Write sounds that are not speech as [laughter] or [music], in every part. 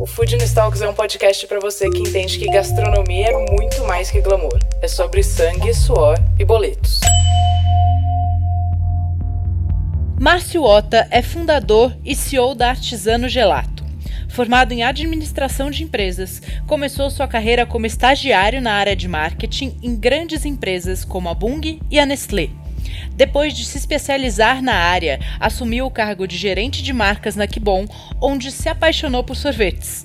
O Food Talks é um podcast para você que entende que gastronomia é muito mais que glamour. É sobre sangue, suor e boletos. Márcio Ota é fundador e CEO da Artisano Gelato. Formado em administração de empresas, começou sua carreira como estagiário na área de marketing em grandes empresas como a Bung e a Nestlé. Depois de se especializar na área, assumiu o cargo de gerente de marcas na Kibon, onde se apaixonou por sorvetes.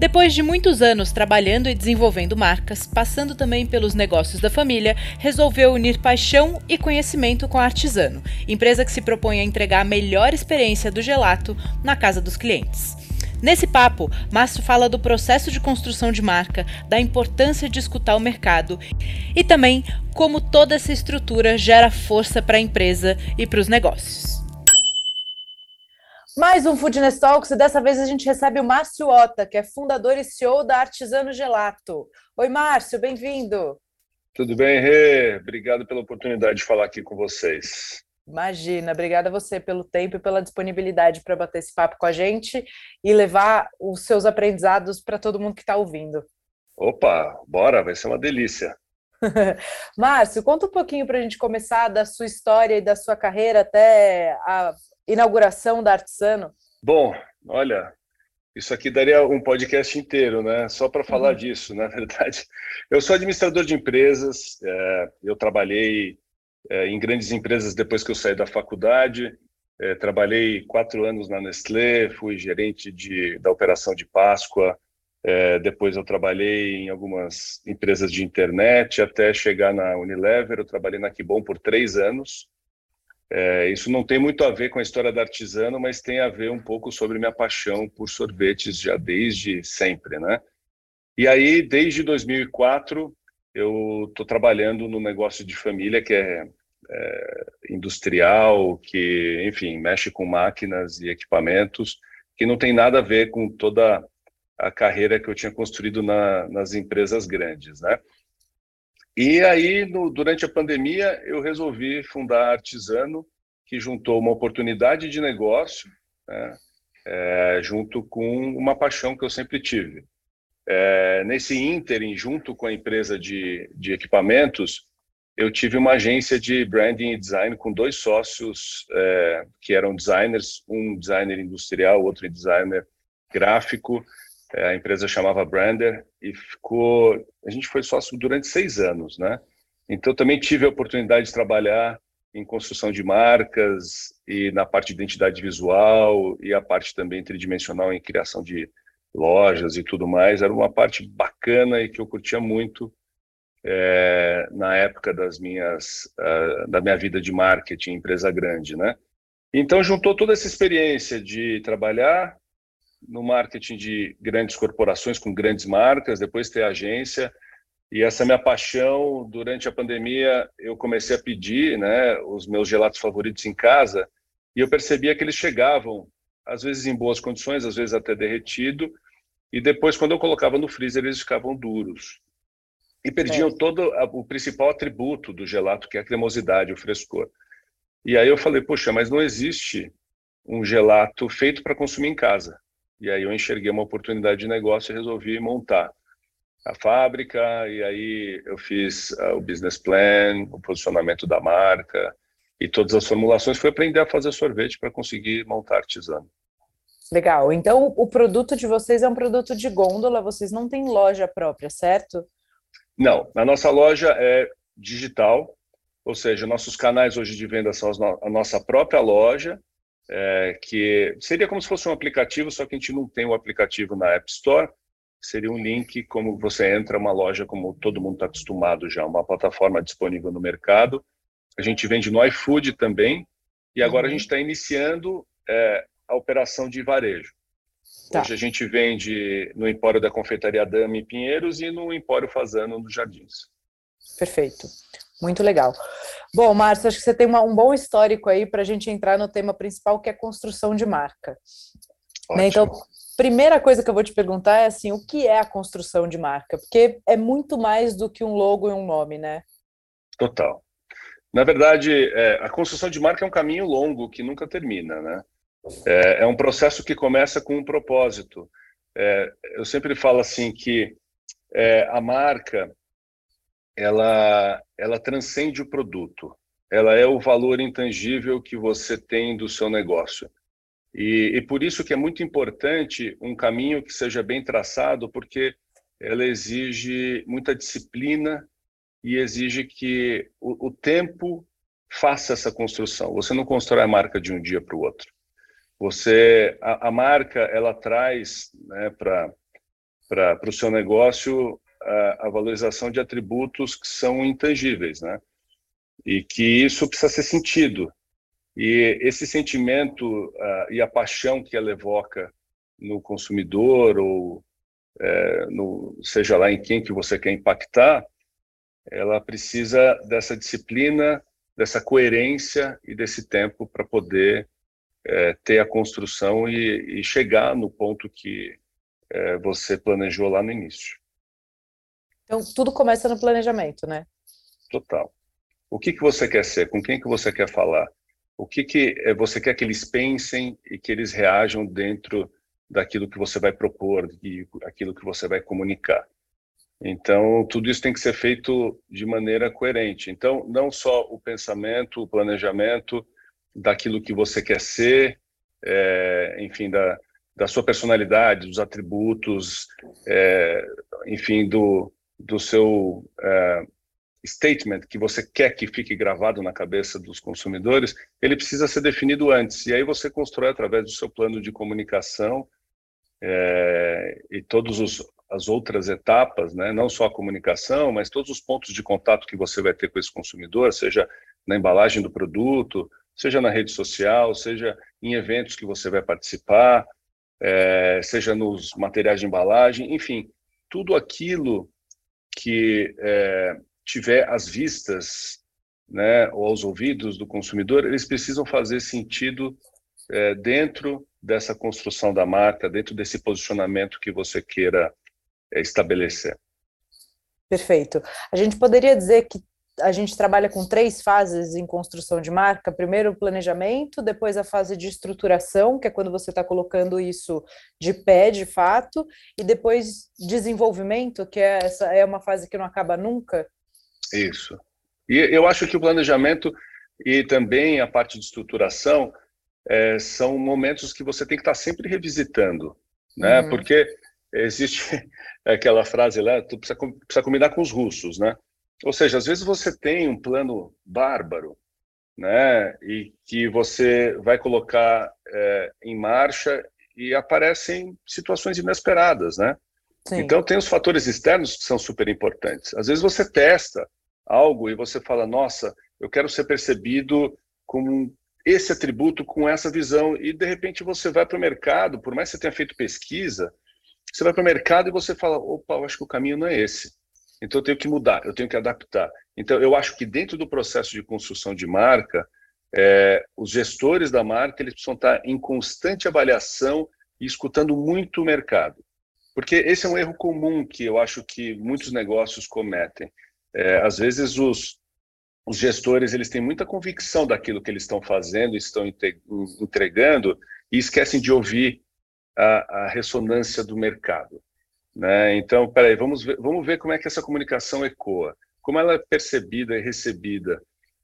Depois de muitos anos trabalhando e desenvolvendo marcas, passando também pelos negócios da família, resolveu unir paixão e conhecimento com a Artisano, empresa que se propõe a entregar a melhor experiência do gelato na casa dos clientes. Nesse papo, Márcio fala do processo de construção de marca, da importância de escutar o mercado e também como toda essa estrutura gera força para a empresa e para os negócios. Mais um Foodness Talks e dessa vez a gente recebe o Márcio Ota, que é fundador e CEO da Artisano Gelato. Oi, Márcio, bem-vindo. Tudo bem, Rê? Obrigado pela oportunidade de falar aqui com vocês. Imagina, obrigada a você pelo tempo e pela disponibilidade para bater esse papo com a gente e levar os seus aprendizados para todo mundo que está ouvindo. Opa, bora, vai ser uma delícia. [laughs] Márcio, conta um pouquinho para a gente começar da sua história e da sua carreira até a inauguração da Artisano. Bom, olha, isso aqui daria um podcast inteiro, né? Só para falar uhum. disso, [laughs] na verdade. Eu sou administrador de empresas, é, eu trabalhei é, em grandes empresas depois que eu saí da faculdade. É, trabalhei quatro anos na Nestlé, fui gerente de, da operação de Páscoa. É, depois eu trabalhei em algumas empresas de internet até chegar na Unilever. Eu trabalhei na Kibon por três anos. É, isso não tem muito a ver com a história da artesano, mas tem a ver um pouco sobre minha paixão por sorvetes já desde sempre, né? E aí, desde 2004, eu estou trabalhando no negócio de família que é, é, industrial, que, enfim, mexe com máquinas e equipamentos, que não tem nada a ver com toda a carreira que eu tinha construído na, nas empresas grandes, né? E aí, no, durante a pandemia, eu resolvi fundar Artisano, que juntou uma oportunidade de negócio, né, é, junto com uma paixão que eu sempre tive, é, nesse ínterim, junto com a empresa de, de equipamentos, eu tive uma agência de branding e design com dois sócios é, que eram designers, um designer industrial, outro designer gráfico. É, a empresa chamava Brander e ficou. A gente foi sócio durante seis anos, né? Então também tive a oportunidade de trabalhar em construção de marcas e na parte de identidade visual e a parte também tridimensional em criação de lojas e tudo mais. Era uma parte bacana e que eu curtia muito é, na época das minhas, uh, da minha vida de marketing, empresa grande, né? Então juntou toda essa experiência de trabalhar no marketing de grandes corporações com grandes marcas, depois ter agência e essa minha paixão durante a pandemia eu comecei a pedir, né, os meus gelatos favoritos em casa e eu percebia que eles chegavam às vezes em boas condições, às vezes até derretido, e depois, quando eu colocava no freezer, eles ficavam duros. E perdiam é. todo o principal atributo do gelato, que é a cremosidade, o frescor. E aí eu falei, poxa, mas não existe um gelato feito para consumir em casa. E aí eu enxerguei uma oportunidade de negócio e resolvi montar a fábrica, e aí eu fiz uh, o business plan, o posicionamento da marca e todas as formulações. Fui aprender a fazer sorvete para conseguir montar artesano. Legal. Então, o produto de vocês é um produto de gôndola, vocês não têm loja própria, certo? Não. A nossa loja é digital, ou seja, nossos canais hoje de venda são a nossa própria loja, é, que seria como se fosse um aplicativo, só que a gente não tem o aplicativo na App Store. Seria um link como você entra uma loja como todo mundo está acostumado já, uma plataforma disponível no mercado. A gente vende no iFood também, e agora uhum. a gente está iniciando é, a operação de varejo. Tá. Hoje a gente vende no Empório da Confeitaria Dama em Pinheiros e no Empório Fazano nos Jardins. Perfeito. Muito legal. Bom, Márcio, acho que você tem uma, um bom histórico aí para a gente entrar no tema principal, que é construção de marca. Né? Então, primeira coisa que eu vou te perguntar é assim, o que é a construção de marca? Porque é muito mais do que um logo e um nome, né? Total. Na verdade, é, a construção de marca é um caminho longo que nunca termina, né? É, é um processo que começa com um propósito. É, eu sempre falo assim que é, a marca ela, ela transcende o produto. Ela é o valor intangível que você tem do seu negócio. E, e por isso que é muito importante um caminho que seja bem traçado, porque ela exige muita disciplina e exige que o, o tempo faça essa construção. Você não constrói a marca de um dia para o outro. Você, a, a, marca, ela traz né, para o seu negócio a, a, valorização de atributos que são intangíveis, né? E que isso precisa ser sentido. E esse sentimento e a paixão que ela evoca no consumidor ou é, no, seja lá em quem que você quer impactar, ela precisa dessa disciplina, dessa coerência e desse tempo para poder é, ter a construção e, e, chegar no ponto que é, você planejou lá no início. Então, tudo começa no planejamento, né? Total. O que, que você quer ser? Com quem que você quer falar? O que, que é, você quer que eles pensem e que eles reajam dentro daquilo que você vai propor e aquilo que você vai comunicar? Então, tudo isso tem que ser feito de maneira coerente. Então, não só o pensamento, o planejamento daquilo que você quer ser, é, enfim, da, da sua personalidade, dos atributos, é, enfim, do, do seu é, statement que você quer que fique gravado na cabeça dos consumidores, ele precisa ser definido antes. E aí você constrói através do seu plano de comunicação é, e todos os as outras etapas, né? não só a comunicação, mas todos os pontos de contato que você vai ter com esse consumidor, seja na embalagem do produto, seja na rede social, seja em eventos que você vai participar, é, seja nos materiais de embalagem, enfim, tudo aquilo que é, tiver às vistas né, ou aos ouvidos do consumidor, eles precisam fazer sentido é, dentro dessa construção da marca, dentro desse posicionamento que você queira é, estabelecer. Perfeito. A gente poderia dizer que a gente trabalha com três fases em construção de marca. Primeiro o planejamento, depois a fase de estruturação, que é quando você está colocando isso de pé, de fato, e depois desenvolvimento, que é essa é uma fase que não acaba nunca. Isso. E eu acho que o planejamento e também a parte de estruturação é, são momentos que você tem que estar sempre revisitando, né? Uhum. Porque existe [laughs] aquela frase lá, tu precisa, precisa combinar com os russos, né? Ou seja, às vezes você tem um plano bárbaro, né? E que você vai colocar é, em marcha e aparecem situações inesperadas, né? Sim. Então tem os fatores externos que são super importantes. Às vezes você testa algo e você fala, nossa, eu quero ser percebido com esse atributo, com essa visão, e de repente você vai para o mercado, por mais que você tenha feito pesquisa, você vai para o mercado e você fala, opa, eu acho que o caminho não é esse. Então eu tenho que mudar, eu tenho que adaptar. Então eu acho que dentro do processo de construção de marca, é, os gestores da marca eles precisam estar em constante avaliação e escutando muito o mercado. Porque esse é um erro comum que eu acho que muitos negócios cometem. É, às vezes os, os gestores eles têm muita convicção daquilo que eles estão fazendo, estão entregando e esquecem de ouvir a, a ressonância do mercado. Né? Então, peraí, vamos ver, vamos ver como é que essa comunicação ecoa, como ela é percebida e recebida,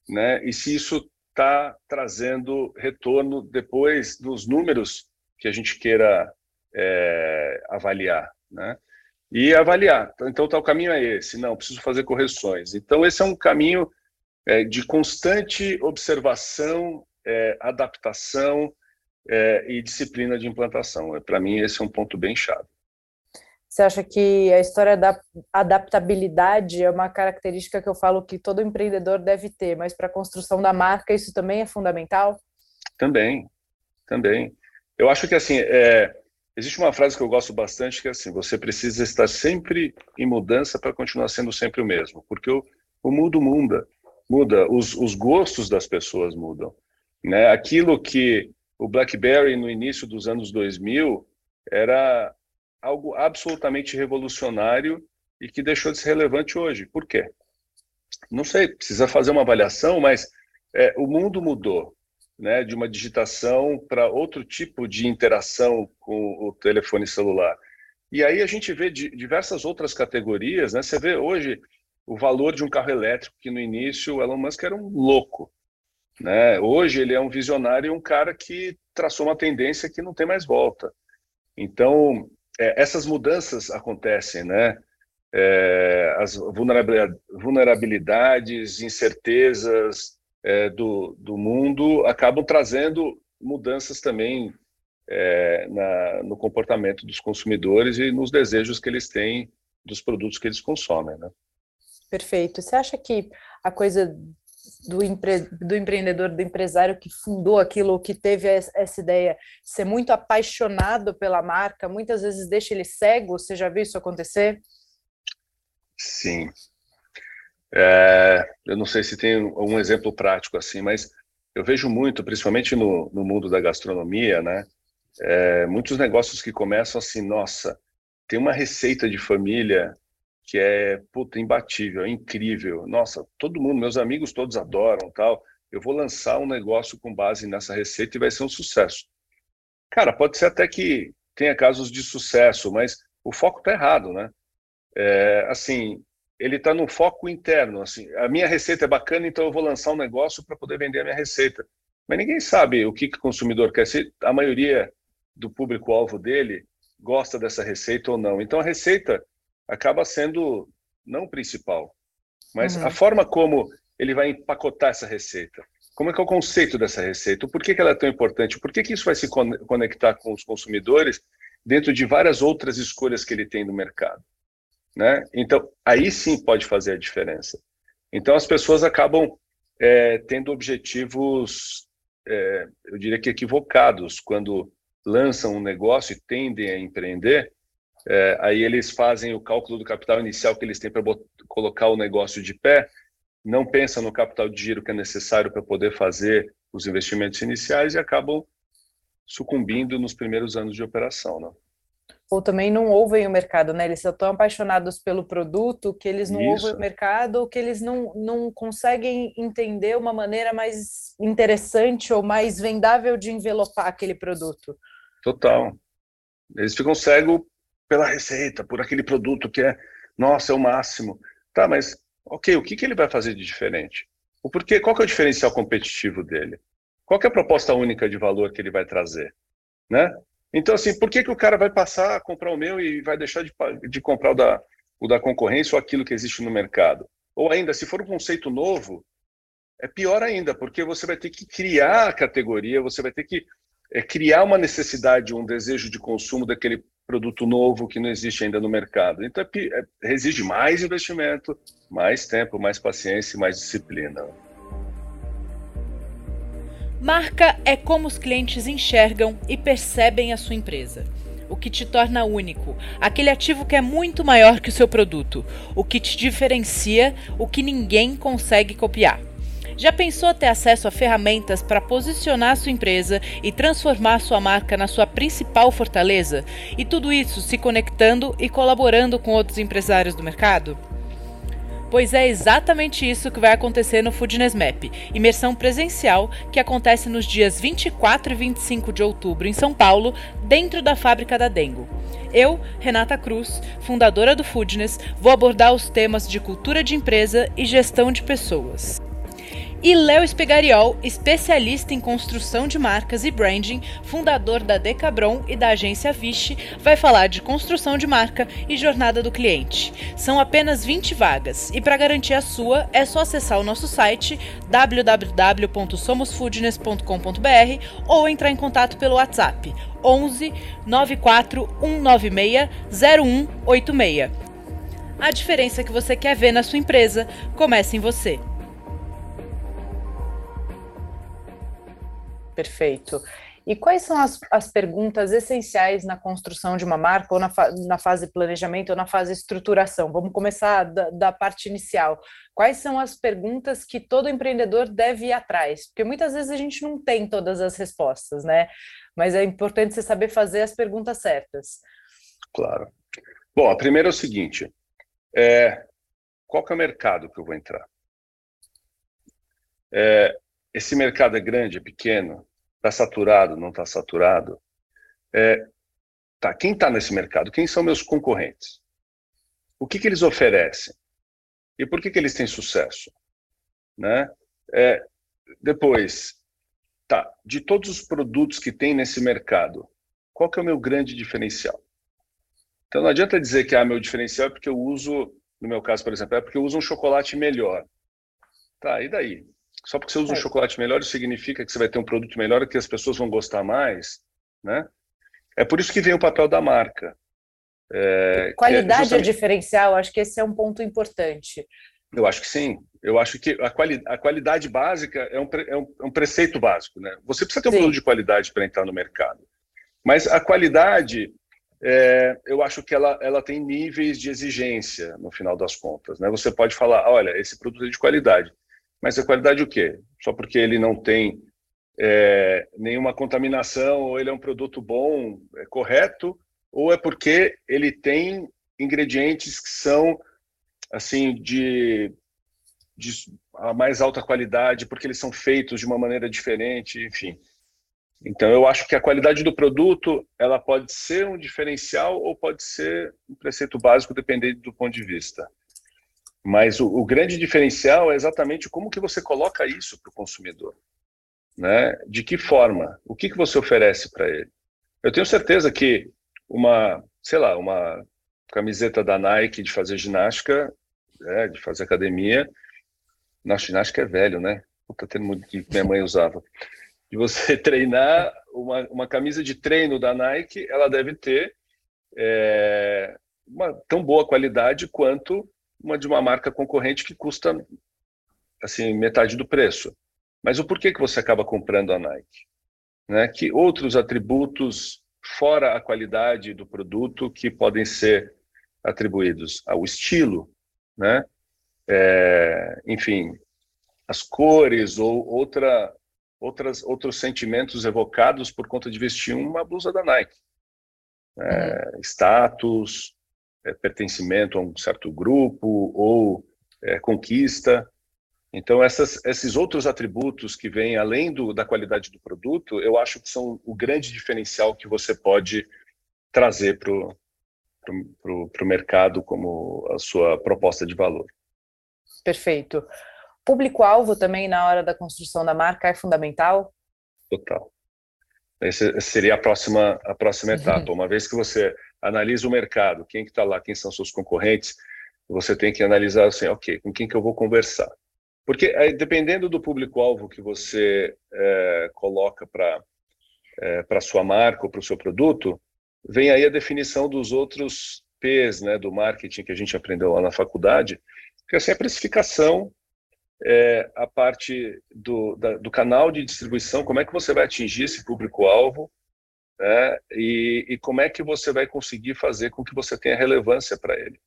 né? e se isso está trazendo retorno depois dos números que a gente queira é, avaliar. Né? E avaliar. Então, tá, o caminho é esse. Não, preciso fazer correções. Então, esse é um caminho é, de constante observação, é, adaptação, é, e disciplina de implantação. Para mim, esse é um ponto bem chave. Você acha que a história da adaptabilidade é uma característica que eu falo que todo empreendedor deve ter, mas para a construção da marca isso também é fundamental? Também, também. Eu acho que assim, é, existe uma frase que eu gosto bastante que é assim: você precisa estar sempre em mudança para continuar sendo sempre o mesmo, porque o, o mundo muda. muda, os, os gostos das pessoas mudam. Né? Aquilo que o BlackBerry no início dos anos 2000 era algo absolutamente revolucionário e que deixou de ser relevante hoje. Por quê? Não sei, precisa fazer uma avaliação, mas é, o mundo mudou, né, de uma digitação para outro tipo de interação com o telefone celular. E aí a gente vê diversas outras categorias, né? Você vê hoje o valor de um carro elétrico que no início o Elon Musk era um louco, né? Hoje ele é um visionário e um cara que traçou uma tendência que não tem mais volta. Então é, essas mudanças acontecem, né? É, as vulnerabilidades, incertezas é, do, do mundo acabam trazendo mudanças também é, na, no comportamento dos consumidores e nos desejos que eles têm dos produtos que eles consomem. Né? Perfeito. Você acha que a coisa do, empre... do empreendedor, do empresário que fundou aquilo, que teve essa ideia, ser muito apaixonado pela marca, muitas vezes deixa ele cego? Você já viu isso acontecer? Sim. É, eu não sei se tem um exemplo prático assim, mas eu vejo muito, principalmente no, no mundo da gastronomia, né? É, muitos negócios que começam assim, nossa, tem uma receita de família que é puta, imbatível, é incrível. Nossa, todo mundo, meus amigos todos adoram, tal. Eu vou lançar um negócio com base nessa receita e vai ser um sucesso. Cara, pode ser até que tenha casos de sucesso, mas o foco tá errado, né? É, assim, ele está no foco interno. Assim, a minha receita é bacana, então eu vou lançar um negócio para poder vender a minha receita. Mas ninguém sabe o que, que o consumidor quer. Se a maioria do público-alvo dele gosta dessa receita ou não. Então a receita acaba sendo não o principal, mas uhum. a forma como ele vai empacotar essa receita. Como é que é o conceito dessa receita? Por que, que ela é tão importante? Por que, que isso vai se conectar com os consumidores dentro de várias outras escolhas que ele tem no mercado? Né? Então, aí sim pode fazer a diferença. Então, as pessoas acabam é, tendo objetivos, é, eu diria que equivocados, quando lançam um negócio e tendem a empreender, é, aí eles fazem o cálculo do capital inicial que eles têm para colocar o negócio de pé, não pensam no capital de giro que é necessário para poder fazer os investimentos iniciais e acabam sucumbindo nos primeiros anos de operação. Né? Ou também não ouvem o mercado, né? Eles são tão apaixonados pelo produto que eles não Isso. ouvem o mercado ou que eles não, não conseguem entender uma maneira mais interessante ou mais vendável de envelopar aquele produto. Total. Eles ficam cegos pela receita, por aquele produto que é, nossa, é o máximo. Tá, mas, ok, o que, que ele vai fazer de diferente? O porquê, qual que é o diferencial competitivo dele? Qual que é a proposta única de valor que ele vai trazer? Né? Então, assim, por que, que o cara vai passar a comprar o meu e vai deixar de, de comprar o da, o da concorrência ou aquilo que existe no mercado? Ou ainda, se for um conceito novo, é pior ainda, porque você vai ter que criar a categoria, você vai ter que é, criar uma necessidade, um desejo de consumo daquele produto novo que não existe ainda no mercado. Então, é, é, exige mais investimento, mais tempo, mais paciência e mais disciplina. Marca é como os clientes enxergam e percebem a sua empresa. O que te torna único, aquele ativo que é muito maior que o seu produto, o que te diferencia, o que ninguém consegue copiar. Já pensou ter acesso a ferramentas para posicionar sua empresa e transformar sua marca na sua principal fortaleza? E tudo isso se conectando e colaborando com outros empresários do mercado? Pois é exatamente isso que vai acontecer no Foodness Map, imersão presencial que acontece nos dias 24 e 25 de outubro em São Paulo, dentro da fábrica da Dengo. Eu, Renata Cruz, fundadora do Foodness, vou abordar os temas de cultura de empresa e gestão de pessoas. E Léo Espegariol, especialista em construção de marcas e branding, fundador da Decabron e da agência Vichy, vai falar de construção de marca e jornada do cliente. São apenas 20 vagas e para garantir a sua é só acessar o nosso site www.somosfoodness.com.br ou entrar em contato pelo WhatsApp 11 94 196 0186. A diferença que você quer ver na sua empresa começa em você. Perfeito. E quais são as, as perguntas essenciais na construção de uma marca, ou na, fa na fase planejamento, ou na fase estruturação? Vamos começar da, da, parte inicial. Quais são as perguntas que todo empreendedor deve ir atrás? Porque muitas vezes a gente não tem todas as respostas, né? Mas é importante você saber fazer as perguntas certas. Claro. Bom, a primeira é o seguinte: é, qual que é o mercado que eu vou entrar? É, esse mercado é grande, é pequeno? Está saturado, não está saturado? É, tá, quem está nesse mercado? Quem são meus concorrentes? O que, que eles oferecem? E por que, que eles têm sucesso? Né? É, depois, tá, de todos os produtos que tem nesse mercado, qual que é o meu grande diferencial? Então não adianta dizer que ah, meu diferencial é porque eu uso, no meu caso, por exemplo, é porque eu uso um chocolate melhor. Tá, e daí? Só porque você usa um é. chocolate melhor, isso significa que você vai ter um produto melhor que as pessoas vão gostar mais, né? É por isso que vem o papel da marca. É, Qualidade é, justamente... é diferencial, acho que esse é um ponto importante. Eu acho que sim. Eu acho que a, quali a qualidade básica é um, é, um, é um, preceito básico. Né? Você precisa ter um sim. produto de qualidade para entrar no mercado. Mas a qualidade, é, eu acho que ela, ela tem níveis de exigência, no final das contas. Né? Você pode falar, olha, esse produto é de qualidade. Mas a qualidade o quê? Só porque ele não tem é, nenhuma contaminação, ou ele é um produto bom, é correto, ou é porque ele tem ingredientes que são assim de, de a mais alta qualidade, porque eles são feitos de uma maneira diferente, enfim. Então eu acho que a qualidade do produto ela pode ser um diferencial ou pode ser um preceito básico, dependendo do ponto de vista. Mas o, o grande diferencial é exatamente como que você coloca isso para o consumidor. Né? De que forma? O que, que você oferece para ele? Eu tenho certeza que uma, sei lá, uma camiseta da Nike de fazer ginástica, é, de fazer academia, na ginástica é velho, né? Puta termo que minha mãe usava. De você [laughs] treinar uma, uma camisa de treino da Nike, ela deve ter é, uma tão boa qualidade quanto uma de uma marca concorrente que custa assim metade do preço. Mas o porquê que você acaba comprando a Nike? Né? Que outros atributos fora a qualidade do produto que podem ser atribuídos ao estilo, né? É, enfim, as cores ou outra, outras, outros sentimentos evocados por conta de vestir uma blusa da Nike. É. Status, é, pertencimento a um certo grupo ou é, conquista. Então, essas, esses outros atributos que vêm além do, da qualidade do produto, eu acho que são o grande diferencial que você pode trazer para o mercado como a sua proposta de valor. Perfeito. Público-alvo também na hora da construção da marca é fundamental? Total. Essa seria a próxima, a próxima [laughs] etapa. Uma vez que você analisa o mercado, quem que está lá, quem são seus concorrentes, você tem que analisar assim, ok, com quem que eu vou conversar? Porque aí, dependendo do público-alvo que você é, coloca para é, para sua marca ou para o seu produto, vem aí a definição dos outros P's, né, do marketing que a gente aprendeu lá na faculdade, que é assim, a precificação, é, a parte do, da, do canal de distribuição, como é que você vai atingir esse público-alvo, né? E, e, como é que você vai conseguir fazer com que você tenha relevância para ele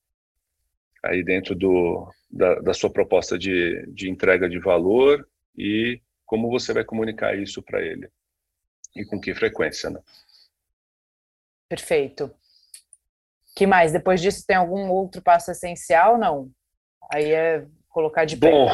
aí dentro do, da, da sua proposta de, de entrega de valor e como você vai comunicar isso para ele e com que frequência, né? Perfeito. Que mais? Depois disso tem algum outro passo essencial? Não. Aí é colocar de pé. Bom,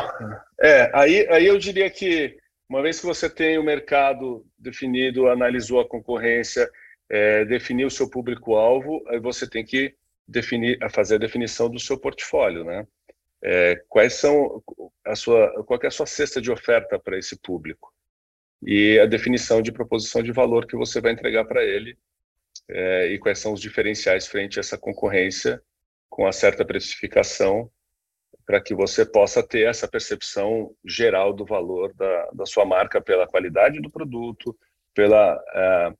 é, aí, aí eu diria que uma vez que você tem o mercado definido, analisou a concorrência, é, definiu o seu público-alvo, aí você tem que definir, fazer a definição do seu portfólio, né? É, quais são a sua, qual é a sua cesta de oferta para esse público e a definição de proposição de valor que você vai entregar para ele é, e quais são os diferenciais frente a essa concorrência com a certa precificação para que você possa ter essa percepção geral do valor da, da sua marca pela qualidade do produto, pela, uh,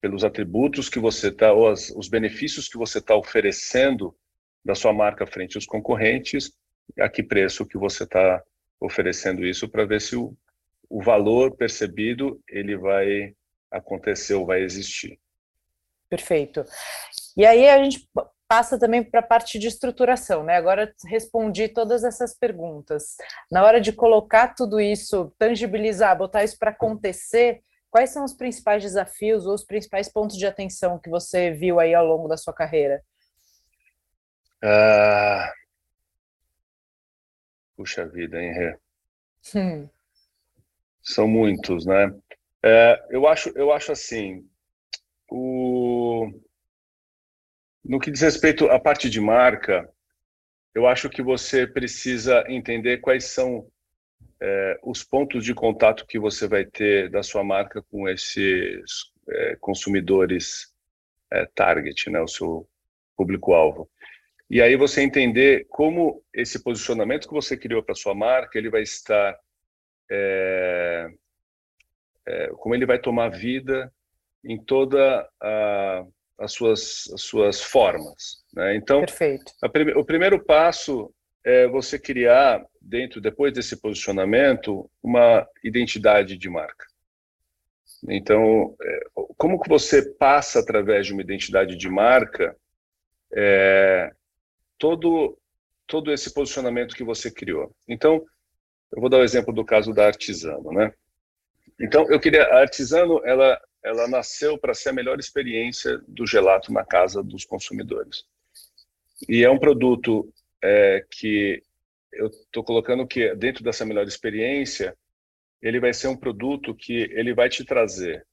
pelos atributos que você está, ou as, os benefícios que você está oferecendo da sua marca frente aos concorrentes, a que preço que você está oferecendo isso para ver se o, o valor percebido ele vai aconteceu, vai existir. Perfeito. E aí a gente passa também para a parte de estruturação, né? Agora respondi todas essas perguntas. Na hora de colocar tudo isso, tangibilizar, botar isso para acontecer, quais são os principais desafios ou os principais pontos de atenção que você viu aí ao longo da sua carreira? Ah, puxa vida, hein, Rê? Hum. São muitos, né? É, eu acho, eu acho assim, o no que diz respeito à parte de marca, eu acho que você precisa entender quais são é, os pontos de contato que você vai ter da sua marca com esses é, consumidores é, target, né, o seu público-alvo. E aí você entender como esse posicionamento que você criou para sua marca, ele vai estar, é, é, como ele vai tomar vida em toda a as suas, as suas formas. Né? Então, a, o primeiro passo é você criar, dentro, depois desse posicionamento, uma identidade de marca. Então, é, como que você passa através de uma identidade de marca é, todo todo esse posicionamento que você criou? Então, eu vou dar o exemplo do caso da Artisano, né? Então, eu queria a Artisano, ela ela nasceu para ser a melhor experiência do gelato na casa dos consumidores. E é um produto é, que eu estou colocando que dentro dessa melhor experiência, ele vai ser um produto que ele vai te trazer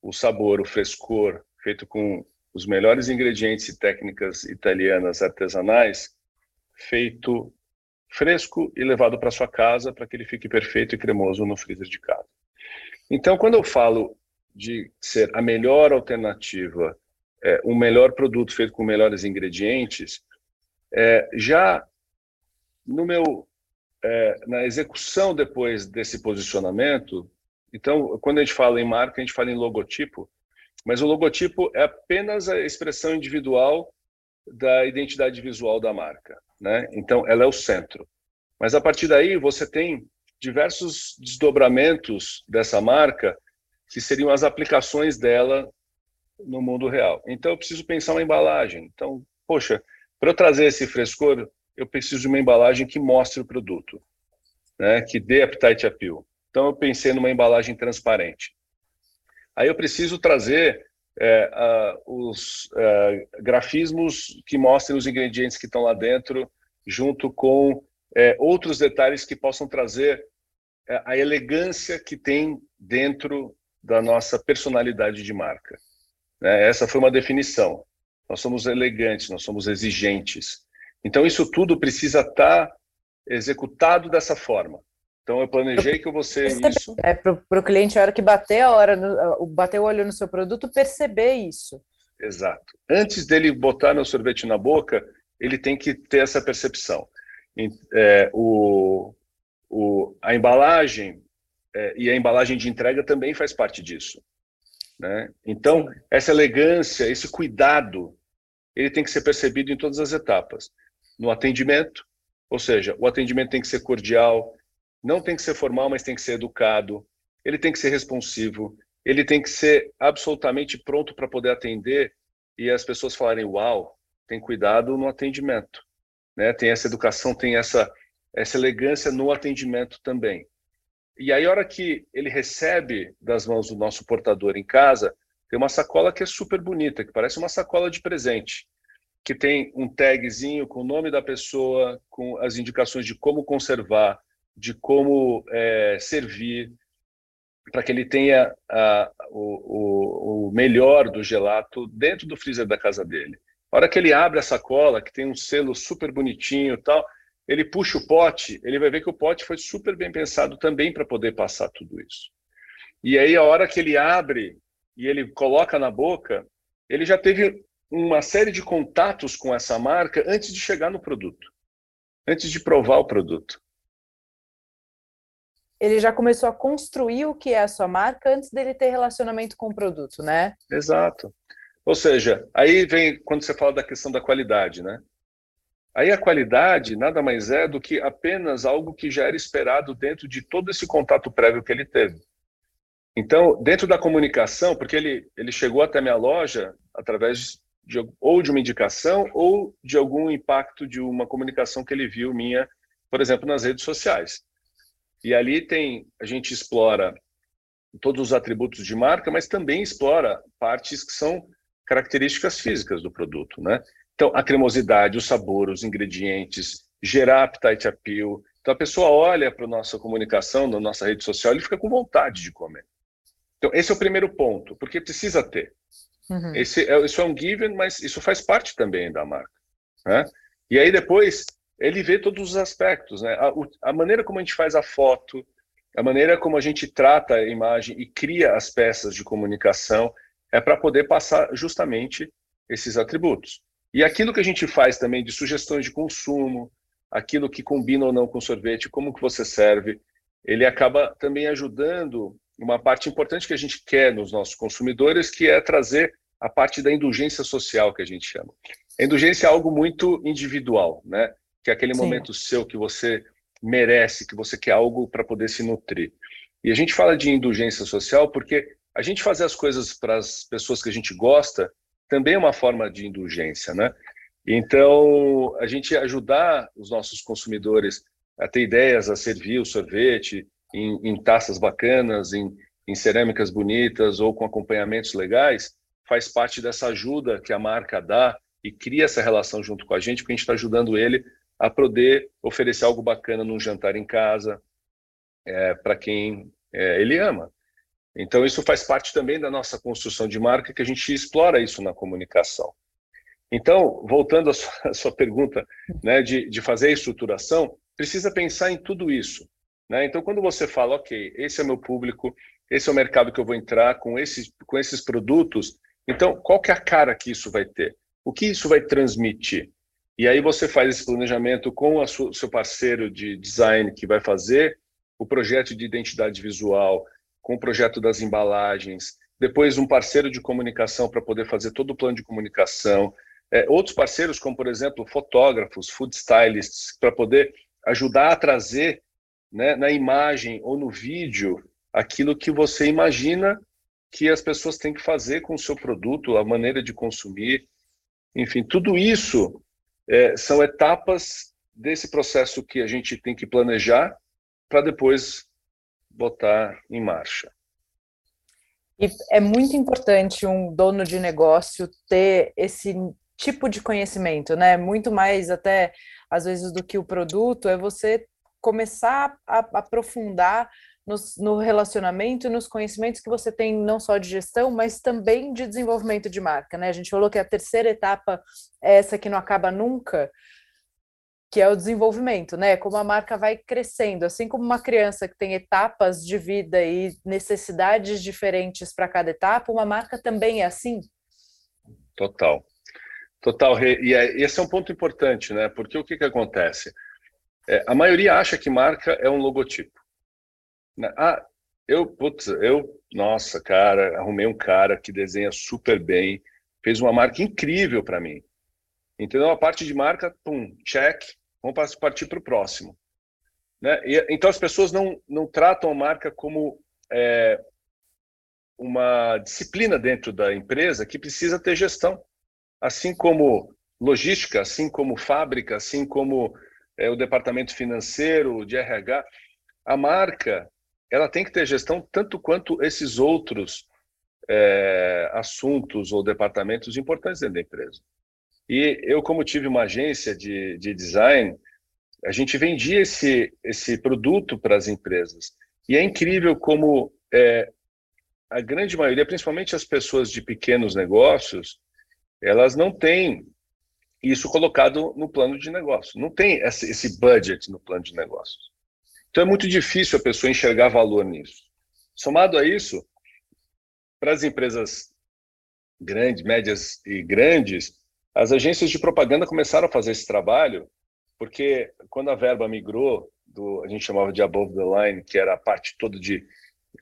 o sabor, o frescor, feito com os melhores ingredientes e técnicas italianas artesanais, feito fresco e levado para sua casa para que ele fique perfeito e cremoso no freezer de casa. Então, quando eu falo de ser a melhor alternativa, é, um melhor produto feito com melhores ingredientes, é, já no meu é, na execução depois desse posicionamento, então quando a gente fala em marca a gente fala em logotipo, mas o logotipo é apenas a expressão individual da identidade visual da marca, né? Então ela é o centro. Mas a partir daí você tem diversos desdobramentos dessa marca que seriam as aplicações dela no mundo real. Então, eu preciso pensar uma embalagem. Então, poxa, para eu trazer esse frescor, eu preciso de uma embalagem que mostre o produto, né, que dê appetite appeal. Então, eu pensei numa embalagem transparente. Aí eu preciso trazer é, uh, os uh, grafismos que mostrem os ingredientes que estão lá dentro, junto com é, outros detalhes que possam trazer é, a elegância que tem dentro da nossa personalidade de marca. Né? Essa foi uma definição. Nós somos elegantes, nós somos exigentes. Então, isso tudo precisa estar executado dessa forma. Então, eu planejei que eu vou ser isso. É, para o cliente, a hora que bater a hora, no, bater o olho no seu produto, perceber isso. Exato. Antes dele botar meu sorvete na boca, ele tem que ter essa percepção. É, o, o, a embalagem é, e a embalagem de entrega também faz parte disso. Né? Então, essa elegância, esse cuidado, ele tem que ser percebido em todas as etapas. No atendimento, ou seja, o atendimento tem que ser cordial, não tem que ser formal, mas tem que ser educado, ele tem que ser responsivo, ele tem que ser absolutamente pronto para poder atender e as pessoas falarem: Uau, tem cuidado no atendimento. Né? Tem essa educação, tem essa, essa elegância no atendimento também. E aí, a hora que ele recebe das mãos do nosso portador em casa, tem uma sacola que é super bonita, que parece uma sacola de presente, que tem um tagzinho com o nome da pessoa, com as indicações de como conservar, de como é, servir, para que ele tenha a, o, o, o melhor do gelato dentro do freezer da casa dele. A hora que ele abre a sacola, que tem um selo super bonitinho e tal, ele puxa o pote, ele vai ver que o pote foi super bem pensado também para poder passar tudo isso. E aí, a hora que ele abre e ele coloca na boca, ele já teve uma série de contatos com essa marca antes de chegar no produto, antes de provar o produto. Ele já começou a construir o que é a sua marca antes dele ter relacionamento com o produto, né? Exato. Ou seja, aí vem quando você fala da questão da qualidade, né? Aí a qualidade nada mais é do que apenas algo que já era esperado dentro de todo esse contato prévio que ele teve. Então, dentro da comunicação, porque ele, ele chegou até minha loja através de, ou de uma indicação ou de algum impacto de uma comunicação que ele viu minha, por exemplo, nas redes sociais. E ali tem, a gente explora todos os atributos de marca, mas também explora partes que são características físicas do produto, né? Então, a cremosidade, o sabor, os ingredientes, gerar appetite appeal. Então, a pessoa olha para a nossa comunicação, na nossa rede social, e fica com vontade de comer. Então, esse é o primeiro ponto, porque precisa ter. Uhum. Esse é, isso é um given, mas isso faz parte também da marca. Né? E aí, depois, ele vê todos os aspectos. Né? A, a maneira como a gente faz a foto, a maneira como a gente trata a imagem e cria as peças de comunicação é para poder passar justamente esses atributos. E aquilo que a gente faz também de sugestões de consumo, aquilo que combina ou não com sorvete, como que você serve, ele acaba também ajudando uma parte importante que a gente quer nos nossos consumidores, que é trazer a parte da indulgência social que a gente chama. A indulgência é algo muito individual, né? Que é aquele Sim. momento seu que você merece, que você quer algo para poder se nutrir. E a gente fala de indulgência social porque a gente fazer as coisas para as pessoas que a gente gosta também é uma forma de indulgência, né? Então, a gente ajudar os nossos consumidores a ter ideias, a servir o sorvete em, em taças bacanas, em, em cerâmicas bonitas ou com acompanhamentos legais, faz parte dessa ajuda que a marca dá e cria essa relação junto com a gente, porque a gente está ajudando ele a poder oferecer algo bacana num jantar em casa é, para quem é, ele ama. Então, isso faz parte também da nossa construção de marca, que a gente explora isso na comunicação. Então, voltando à [laughs] sua, à sua pergunta né, de, de fazer a estruturação, precisa pensar em tudo isso. Né? Então, quando você fala, ok, esse é o meu público, esse é o mercado que eu vou entrar com esses, com esses produtos, então, qual que é a cara que isso vai ter? O que isso vai transmitir? E aí você faz esse planejamento com o seu parceiro de design que vai fazer o projeto de identidade visual, com o projeto das embalagens, depois um parceiro de comunicação para poder fazer todo o plano de comunicação, é, outros parceiros como, por exemplo, fotógrafos, food stylists, para poder ajudar a trazer né, na imagem ou no vídeo aquilo que você imagina que as pessoas têm que fazer com o seu produto, a maneira de consumir, enfim, tudo isso é, são etapas desse processo que a gente tem que planejar para depois botar em marcha. E é muito importante um dono de negócio ter esse tipo de conhecimento, né? Muito mais até às vezes do que o produto, é você começar a aprofundar no, no, relacionamento e nos conhecimentos que você tem não só de gestão, mas também de desenvolvimento de marca, né? A gente falou que a terceira etapa é essa que não acaba nunca, que é o desenvolvimento, né? Como a marca vai crescendo, assim como uma criança que tem etapas de vida e necessidades diferentes para cada etapa, uma marca também é assim. Total, total. E é, esse é um ponto importante, né? Porque o que que acontece? É, a maioria acha que marca é um logotipo. Né? Ah, eu, putz, eu, nossa, cara, arrumei um cara que desenha super bem, fez uma marca incrível para mim. Entendeu? A parte de marca, pum, check, vamos partir para o próximo. Né? E, então as pessoas não, não tratam a marca como é, uma disciplina dentro da empresa que precisa ter gestão. Assim como logística, assim como fábrica, assim como é, o departamento financeiro, de RH, a marca ela tem que ter gestão tanto quanto esses outros é, assuntos ou departamentos importantes dentro da empresa. E eu, como tive uma agência de, de design, a gente vendia esse, esse produto para as empresas. E é incrível como é, a grande maioria, principalmente as pessoas de pequenos negócios, elas não têm isso colocado no plano de negócio. Não tem esse budget no plano de negócios. Então é muito difícil a pessoa enxergar valor nisso. Somado a isso, para as empresas grandes, médias e grandes, as agências de propaganda começaram a fazer esse trabalho, porque quando a verba migrou do a gente chamava de above the line, que era a parte toda de,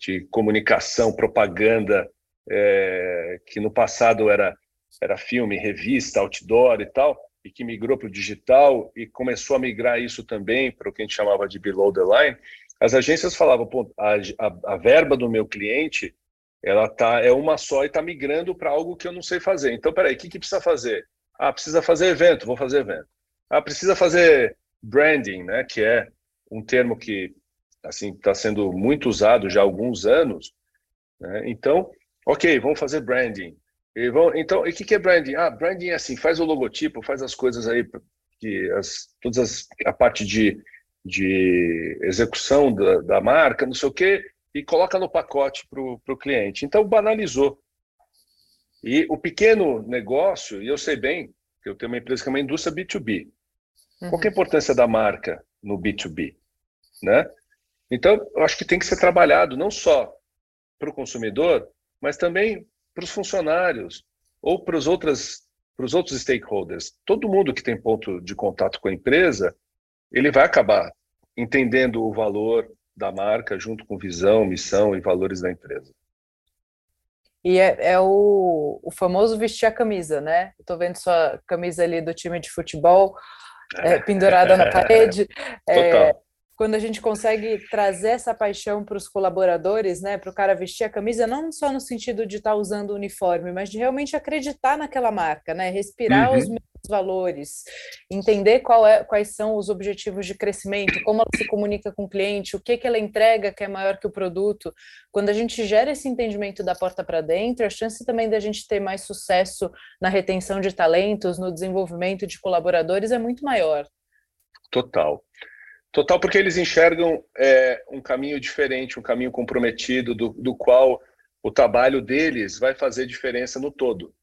de comunicação, propaganda, é, que no passado era era filme, revista, outdoor e tal, e que migrou para o digital e começou a migrar isso também para o que a gente chamava de below the line, As agências falavam, a, a, a verba do meu cliente ela tá é uma só e está migrando para algo que eu não sei fazer. Então, peraí, o que, que precisa fazer? Ah, precisa fazer evento, vou fazer evento. Ah, precisa fazer branding, né? Que é um termo que assim está sendo muito usado já há alguns anos. Né? Então, ok, vamos fazer branding. E vão, então, o que, que é branding? Ah, branding é assim, faz o logotipo, faz as coisas aí que as, todas as, a parte de, de execução da, da marca, não sei o quê, e coloca no pacote para o cliente. Então, banalizou. E o pequeno negócio, e eu sei bem que eu tenho uma empresa que é uma indústria B2B. Uhum. Qual é a uhum. importância da marca no B2B? Né? Então, eu acho que tem que ser trabalhado não só para o consumidor, mas também para os funcionários ou para os outros, para os outros stakeholders. Todo mundo que tem ponto de contato com a empresa, ele vai acabar entendendo o valor da marca junto com visão, missão e valores da empresa. E é, é o, o, famoso vestir a camisa, né? Estou vendo sua camisa ali do time de futebol é, [laughs] pendurada na parede. É, quando a gente consegue trazer essa paixão para os colaboradores, né, para o cara vestir a camisa, não só no sentido de estar tá usando o uniforme, mas de realmente acreditar naquela marca, né, respirar uhum. os mesmos valores, entender qual é, quais são os objetivos de crescimento, como ela se comunica com o cliente, o que, que ela entrega que é maior que o produto. Quando a gente gera esse entendimento da porta para dentro, a chance também da gente ter mais sucesso na retenção de talentos, no desenvolvimento de colaboradores é muito maior. Total. Total, porque eles enxergam é, um caminho diferente, um caminho comprometido, do, do qual o trabalho deles vai fazer diferença no todo.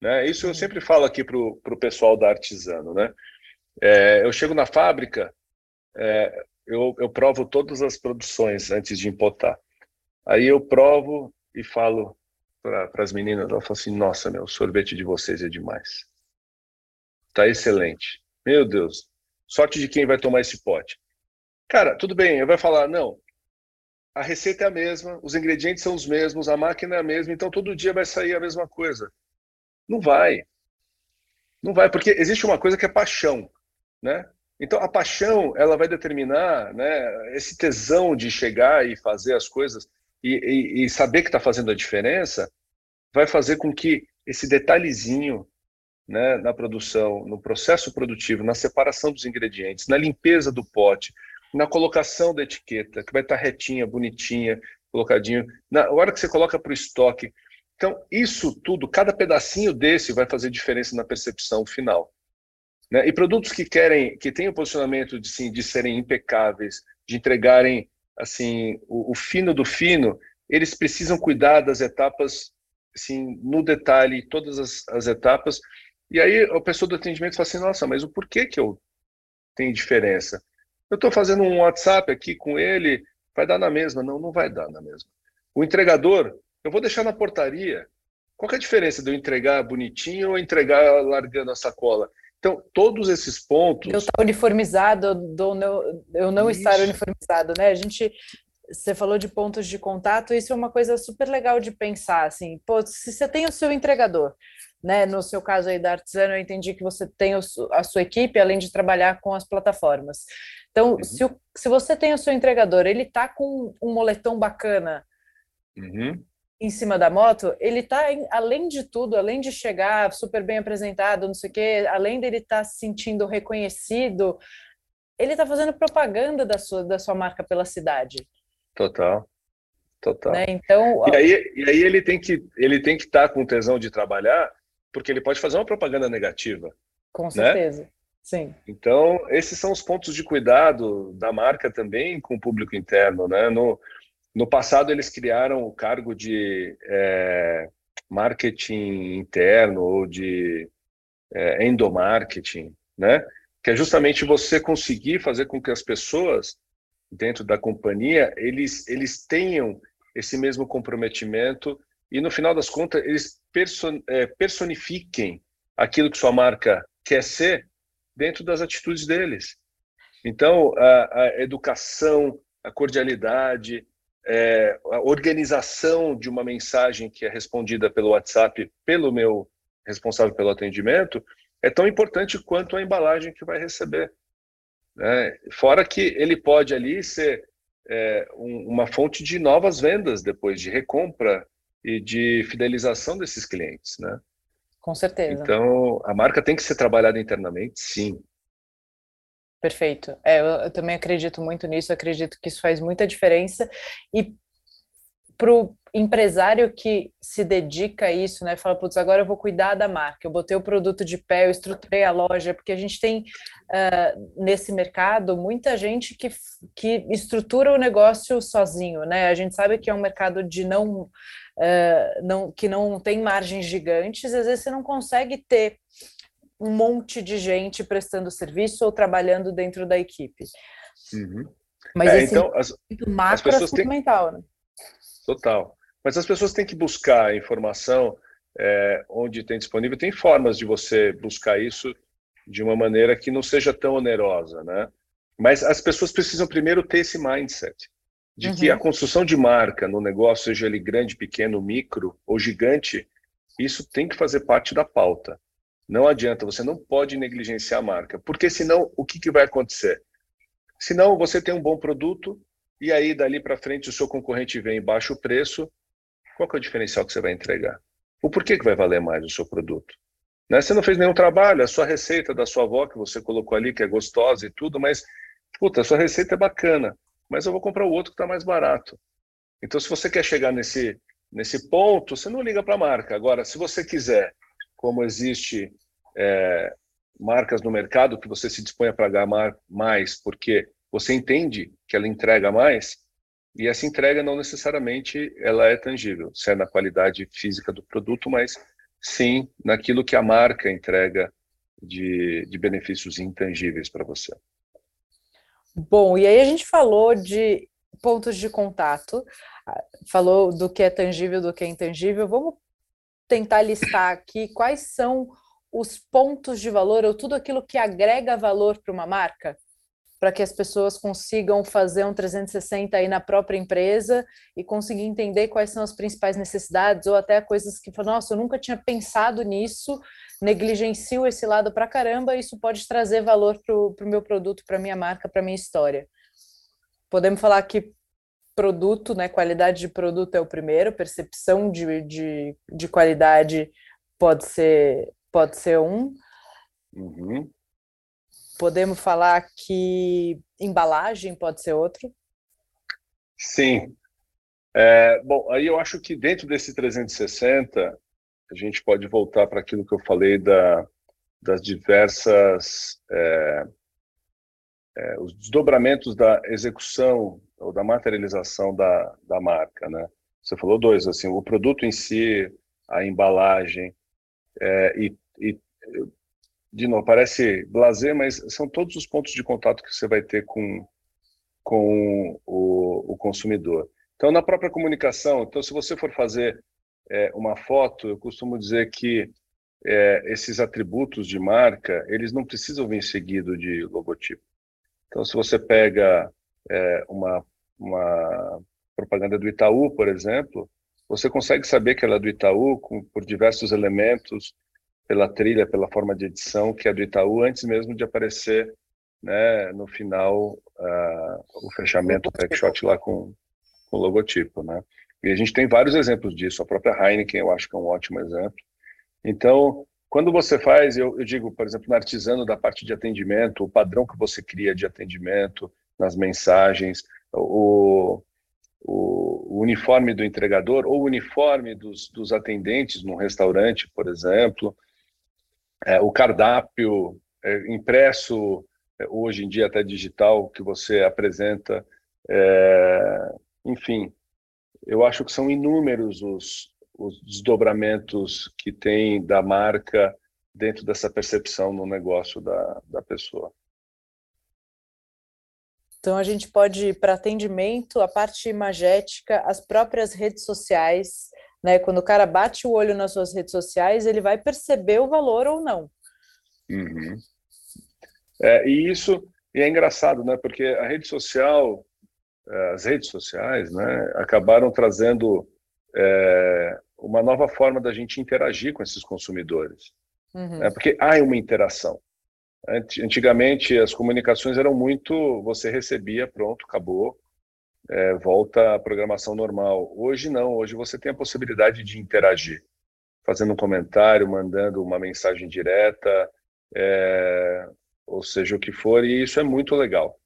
Né? Isso eu sempre falo aqui para o pessoal da Artisano. Né? É, eu chego na fábrica, é, eu, eu provo todas as produções antes de importar. Aí eu provo e falo para as meninas, ela fala assim, nossa, meu, o sorvete de vocês é demais. Tá excelente. Meu Deus, sorte de quem vai tomar esse pote. Cara, tudo bem, eu vai falar, não, a receita é a mesma, os ingredientes são os mesmos, a máquina é a mesma, então todo dia vai sair a mesma coisa. Não vai. Não vai, porque existe uma coisa que é paixão, né? Então a paixão, ela vai determinar, né, esse tesão de chegar e fazer as coisas e, e, e saber que está fazendo a diferença, vai fazer com que esse detalhezinho né, na produção, no processo produtivo, na separação dos ingredientes, na limpeza do pote, na colocação da etiqueta, que vai estar retinha, bonitinha, colocadinho. Na hora que você coloca para o estoque. Então, isso tudo, cada pedacinho desse vai fazer diferença na percepção final. Né? E produtos que querem, que têm o posicionamento de, sim, de serem impecáveis, de entregarem assim o, o fino do fino, eles precisam cuidar das etapas assim, no detalhe, todas as, as etapas. E aí a pessoa do atendimento fala assim, nossa, mas o porquê que eu tenho diferença? Eu estou fazendo um WhatsApp aqui com ele, vai dar na mesma? Não, não vai dar na mesma. O entregador, eu vou deixar na portaria. Qual é a diferença de eu entregar bonitinho ou entregar largando a sacola? Então, todos esses pontos. Eu estar uniformizado, não, eu não isso. estar uniformizado, né? A gente. Você falou de pontos de contato, isso é uma coisa super legal de pensar, assim, pô, se você tem o seu entregador, né? No seu caso aí da Artisano, eu entendi que você tem a sua equipe, além de trabalhar com as plataformas. Então, uhum. se, o, se você tem o seu entregador, ele tá com um moletom bacana uhum. em cima da moto, ele tá, além de tudo, além de chegar super bem apresentado, não sei o quê, além dele estar tá se sentindo reconhecido, ele tá fazendo propaganda da sua, da sua marca pela cidade. Total. Total. Né? Então, e aí, e aí ele tem que ele tem que estar tá com tesão de trabalhar, porque ele pode fazer uma propaganda negativa. Com né? certeza. Né? Sim. Então, esses são os pontos de cuidado da marca também com o público interno. Né? No, no passado, eles criaram o cargo de é, marketing interno ou de é, endomarketing, né? que é justamente você conseguir fazer com que as pessoas dentro da companhia eles, eles tenham esse mesmo comprometimento e, no final das contas, eles é, personifiquem aquilo que sua marca quer ser dentro das atitudes deles. Então, a, a educação, a cordialidade, é, a organização de uma mensagem que é respondida pelo WhatsApp pelo meu responsável pelo atendimento é tão importante quanto a embalagem que vai receber. Né? Fora que ele pode ali ser é, um, uma fonte de novas vendas depois, de recompra e de fidelização desses clientes, né? Com certeza. Então, a marca tem que ser trabalhada internamente, sim. Perfeito. É, eu, eu também acredito muito nisso, acredito que isso faz muita diferença. E para o empresário que se dedica a isso, né? Fala, putz, agora eu vou cuidar da marca, eu botei o produto de pé, eu estruturei a loja, porque a gente tem uh, nesse mercado muita gente que, que estrutura o negócio sozinho, né? A gente sabe que é um mercado de não, uh, não que não tem margens gigantes, às vezes você não consegue ter um monte de gente prestando serviço ou trabalhando dentro da equipe. Uhum. Mas é, esse então, as, macro as pessoas é fundamental, têm... né? Total. Mas as pessoas têm que buscar informação é, onde tem disponível. Tem formas de você buscar isso de uma maneira que não seja tão onerosa, né? Mas as pessoas precisam primeiro ter esse mindset de uhum. que a construção de marca no negócio, seja ele grande, pequeno, micro ou gigante, isso tem que fazer parte da pauta. Não adianta, você não pode negligenciar a marca, porque senão o que, que vai acontecer? Senão você tem um bom produto e aí dali para frente o seu concorrente vem e baixa o preço qual que é o diferencial que você vai entregar? O porquê que vai valer mais o seu produto? Né? Você não fez nenhum trabalho, a sua receita da sua avó que você colocou ali, que é gostosa e tudo, mas, puta, a sua receita é bacana, mas eu vou comprar o outro que está mais barato. Então, se você quer chegar nesse, nesse ponto, você não liga para a marca. Agora, se você quiser, como existe é, marcas no mercado que você se dispõe a pagar mais porque você entende que ela entrega mais, e essa entrega não necessariamente ela é tangível, se é na qualidade física do produto, mas sim naquilo que a marca entrega de, de benefícios intangíveis para você. Bom, e aí a gente falou de pontos de contato, falou do que é tangível, do que é intangível. Vamos tentar listar aqui quais são os pontos de valor ou tudo aquilo que agrega valor para uma marca? para que as pessoas consigam fazer um 360 aí na própria empresa e conseguir entender quais são as principais necessidades ou até coisas que nossa, eu nunca tinha pensado nisso, negligencio esse lado para caramba, isso pode trazer valor para o meu produto, para minha marca, para minha história. Podemos falar que produto, né, qualidade de produto é o primeiro, percepção de, de, de qualidade pode ser, pode ser um. Uhum. Podemos falar que embalagem pode ser outro? Sim. É, bom, aí eu acho que dentro desse 360, a gente pode voltar para aquilo que eu falei da, das diversas. É, é, os desdobramentos da execução ou da materialização da, da marca, né? Você falou dois, assim, o produto em si, a embalagem, é, e, e de novo, parece blazer, mas são todos os pontos de contato que você vai ter com, com o, o consumidor. Então, na própria comunicação, então, se você for fazer é, uma foto, eu costumo dizer que é, esses atributos de marca, eles não precisam vir seguido de logotipo. Então, se você pega é, uma, uma propaganda do Itaú, por exemplo, você consegue saber que ela é do Itaú com, por diversos elementos pela trilha, pela forma de edição, que é do Itaú, antes mesmo de aparecer né, no final uh, o fechamento, o backshot lá com, com o logotipo. Né? E a gente tem vários exemplos disso, a própria Heineken eu acho que é um ótimo exemplo. Então, quando você faz, eu, eu digo, por exemplo, no artesano da parte de atendimento, o padrão que você cria de atendimento, nas mensagens, o, o, o, uniforme do entregador ou o uniforme dos, dos atendentes num restaurante, por exemplo, é, o cardápio é, impresso, é, hoje em dia até digital, que você apresenta, é, enfim, eu acho que são inúmeros os, os desdobramentos que tem da marca dentro dessa percepção no negócio da, da pessoa. Então a gente pode ir para atendimento, a parte imagética, as próprias redes sociais, né? Quando o cara bate o olho nas suas redes sociais, ele vai perceber o valor ou não. Uhum. É, e isso e é engraçado, né? Porque a rede social, as redes sociais, né, acabaram trazendo é, uma nova forma da gente interagir com esses consumidores. Uhum. É, porque há uma interação. Antigamente as comunicações eram muito, você recebia, pronto, acabou. é, volta à programação normal. Hoje não, hoje você tem a possibilidade de interagir, fazendo um comentário, mandando uma mensagem direta, é, ou seja, o que for, e isso é muito legal,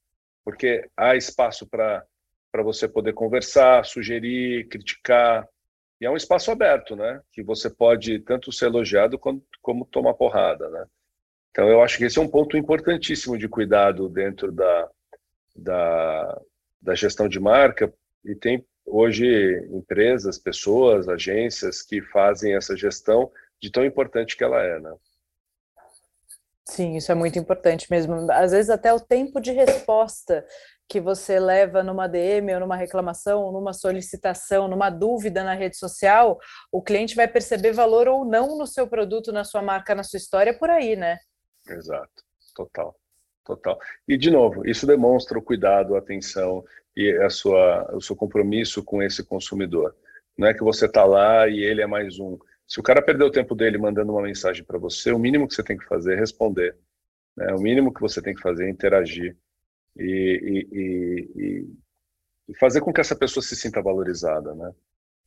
porque há espaço para você poder conversar, sugerir, criticar, e é um espaço aberto, né? Que você pode tanto ser elogiado como, como tomar porrada, né? Então, eu acho que esse é um ponto importantíssimo de cuidado dentro da, da, da gestão de marca, e tem hoje empresas, pessoas, agências que fazem essa gestão de tão importante que ela é, né? Sim, isso é muito importante mesmo. Às vezes até o tempo de resposta que você leva numa DM ou numa reclamação, numa solicitação, numa dúvida na rede social, o cliente vai perceber valor ou não no seu produto, na sua marca, na sua história, por aí, né? Exato, total, total. E de novo, isso demonstra o cuidado, a atenção e a sua, o seu compromisso com esse consumidor. Não é que você está lá e ele é mais um. Se o cara perdeu o tempo dele mandando uma mensagem para você, o mínimo que você tem que fazer é responder. Né? O mínimo que você tem que fazer é interagir e, e, e, fazer com que essa pessoa se sinta valorizada, né?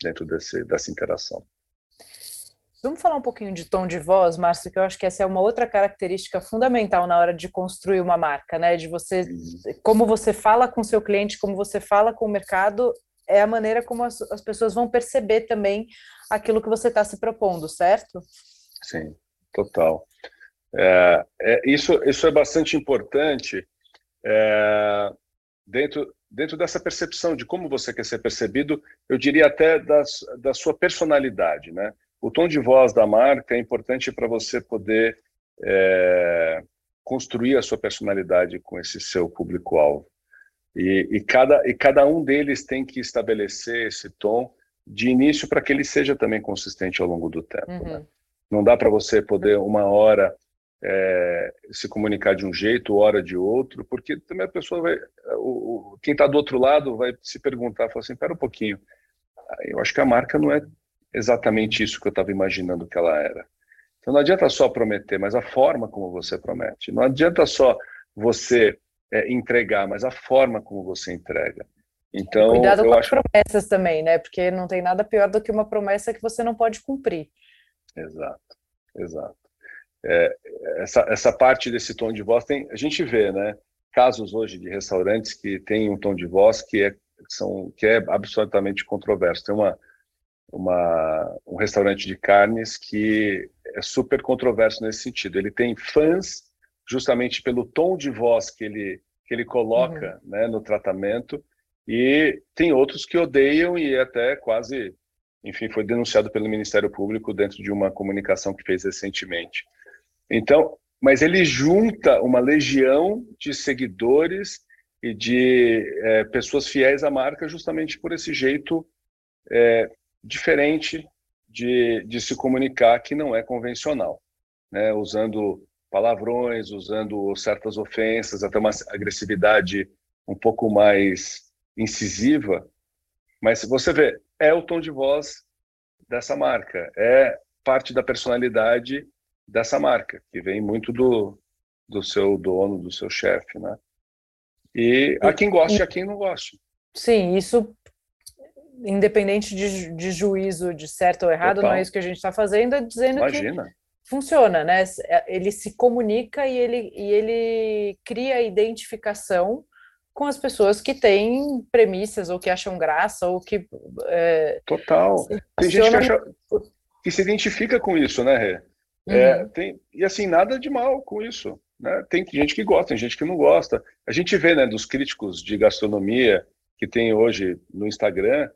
Dentro desse, dessa interação. Vamos falar um pouquinho de tom de voz, Márcio, que eu acho que essa é uma outra característica fundamental na hora de construir uma marca, né? De você, como você fala com seu cliente, como você fala com o mercado, é a maneira como as, as pessoas vão perceber também aquilo que você está se propondo, certo? Sim, total. É, é, isso, isso é bastante importante é, dentro, dentro dessa percepção de como você quer ser percebido, eu diria até das, da sua personalidade, né? o tom de voz da marca é importante para você poder é, construir a sua personalidade com esse seu público-alvo. E, e, cada, e cada um deles tem que estabelecer esse tom de início para que ele seja também consistente ao longo do tempo. Né? Uhum. Né? Não dá para você poder, uma hora, é, se comunicar de um jeito, hora de outro, porque também a pessoa vai. O, o quem está do outro lado vai se perguntar, fala assim: espera um pouquinho, eu acho que a marca não é exatamente isso que eu estava imaginando que ela era. Então não adianta só prometer, mas a forma como você promete. Não adianta só você é, entregar, mas a forma como você entrega. Então, Cuidado com as promessas também, né? Porque não tem nada pior do que uma promessa que você não pode cumprir. Exato, exato. É, essa, essa parte desse tom de voz tem, a gente vê, né? Casos hoje de restaurantes que têm um tom de voz que é, são, que é absolutamente controverso. Tem uma, uma, um restaurante de carnes que é super controverso nesse sentido. Ele tem fãs justamente pelo tom de voz que ele, que ele coloca uhum. né, no tratamento, e tem outros que odeiam e até quase, enfim, foi denunciado pelo Ministério Público dentro de uma comunicação que fez recentemente. Então, mas ele junta uma legião de seguidores e de é, pessoas fiéis à marca justamente por esse jeito é, diferente de, de se comunicar que não é convencional, né? usando palavrões, usando certas ofensas, até uma agressividade um pouco mais incisiva. Mas você vê, é o tom de voz dessa marca, é parte da personalidade dessa marca, que vem muito do, do seu dono, do seu chefe, né? E há quem goste e há quem não goste. Sim, isso independente de, de juízo de certo ou errado, Total. não é isso que a gente está fazendo, é dizendo Imagina. que funciona, né? É, ele se comunica e ele, e ele cria identificação com as pessoas que têm premissas ou que acham graça ou que é, total tem gente que, acha, que se identifica com isso né Rê? É, uhum. tem, e assim nada de mal com isso né? tem gente que gosta tem gente que não gosta a gente vê né dos críticos de gastronomia que tem hoje no Instagram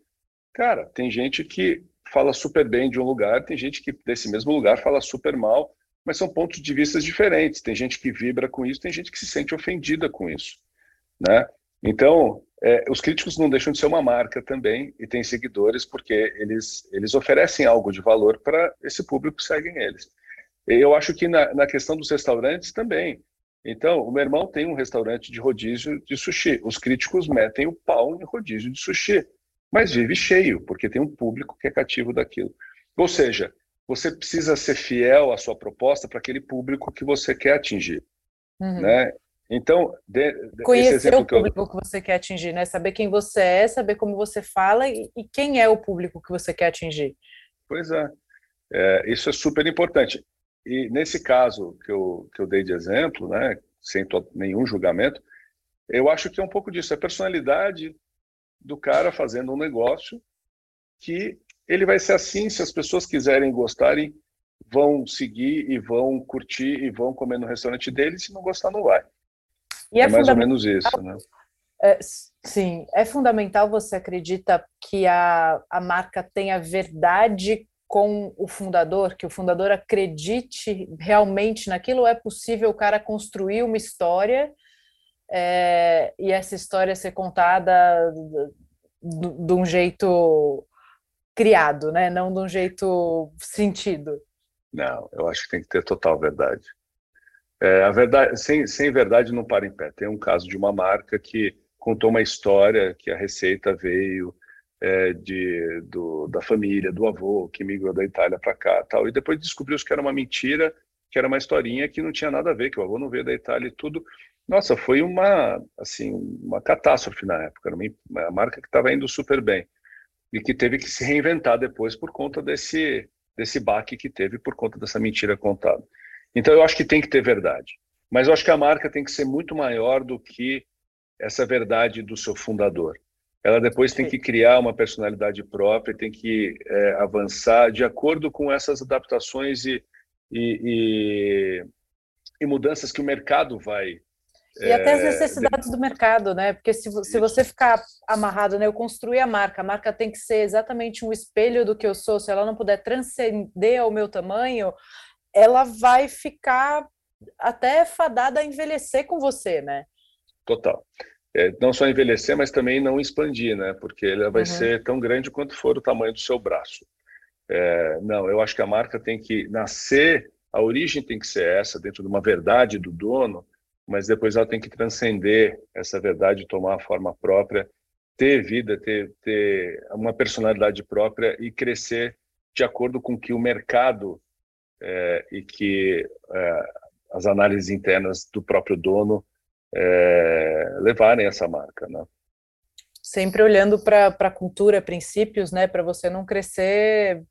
Cara, tem gente que fala super bem de um lugar, tem gente que desse mesmo lugar fala super mal, mas são pontos de vista diferentes. Tem gente que vibra com isso, tem gente que se sente ofendida com isso, né? Então, é, os críticos não deixam de ser uma marca também e tem seguidores porque eles, eles oferecem algo de valor para esse público que seguem eles. Eu acho que na, na questão dos restaurantes também. Então, o meu irmão tem um restaurante de rodízio de sushi. Os críticos metem o pau em rodízio de sushi mas vive cheio, porque tem um público que é cativo daquilo. Ou seja, você precisa ser fiel à sua proposta para aquele público que você quer atingir. Uhum. Né? Então, de, de, conhecer o público que, eu... que, você quer atingir, né? Saber quem você é, saber como você fala e, e quem é o público que você quer atingir. Pois é. é. isso é super importante. E nesse caso que eu, que eu dei de exemplo, né, sem nenhum julgamento, eu acho que é um pouco disso, é a personalidade do cara fazendo um negócio que ele vai ser assim se as pessoas quiserem gostarem, vão seguir e vão curtir e vão comer no restaurante dele, se não gostar não vai. E é, é mais ou menos isso, né? É, sim, é fundamental, você acredita que a, a marca tenha verdade com o fundador, que o fundador acredite realmente naquilo, é possível o cara construir uma história é, e essa história ser contada de um jeito criado, né? não de um jeito sentido. Não, eu acho que tem que ter total verdade. É, a verdade sem, sem verdade não para em pé. Tem um caso de uma marca que contou uma história que a receita veio é, de, do, da família, do avô, que migrou da Itália para cá tal. E depois descobriu que era uma mentira, que era uma historinha que não tinha nada a ver, que o avô não veio da Itália e tudo. Nossa, foi uma, assim, uma catástrofe na época. Era uma, marca que estava indo super bem e que teve que se reinventar depois por conta desse, desse baque que teve por conta dessa mentira contada. Então, eu acho que tem que ter verdade. Mas eu acho que a marca tem que ser muito maior do que essa verdade do seu fundador ela depois tem que criar uma personalidade própria, tem que é, avançar de acordo com essas adaptações e, e, e, e mudanças que o mercado vai. E até as é, necessidades do mercado, né? Porque se, se você ficar amarrado, né? Eu construir a marca, a marca tem que ser exatamente um espelho do que eu sou. Se ela não puder transcender ao meu tamanho, ela vai ficar até fadada a envelhecer com você, né? Total é, não só envelhecer, mas também não expandir, né? Porque ele vai uhum. ser tão grande quanto for o tamanho do seu braço. É, não, eu acho que a marca tem que nascer, a origem tem que ser essa, dentro de uma verdade do dono, mas depois ela tem que transcender essa verdade, tomar a forma própria, ter vida, ter, ter uma personalidade própria e crescer de acordo com que o mercado é, e que é, as análises internas do próprio dono é, levarem essa marca, né? Sempre olhando para a cultura, princípios, né, para você não crescer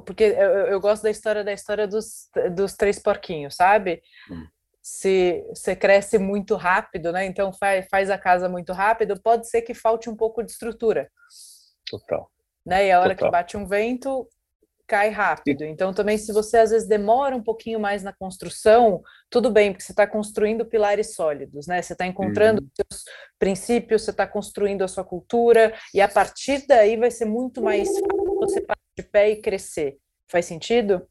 porque eu, eu, gosto da história da história dos, dos três porquinhos, sabe? Hum. Se você cresce muito rápido, né? Então faz, faz a casa muito rápido, pode ser que falte um pouco de estrutura. Total. Né? E a hora Total. que bate um vento, cai rápido. Então, também, se você às vezes demora um pouquinho mais na construção, tudo bem, porque você está construindo pilares sólidos, né? Você está encontrando uhum. seus princípios, você está construindo a sua cultura, e a partir daí vai ser muito mais fácil você parar de pé e crescer. Faz sentido?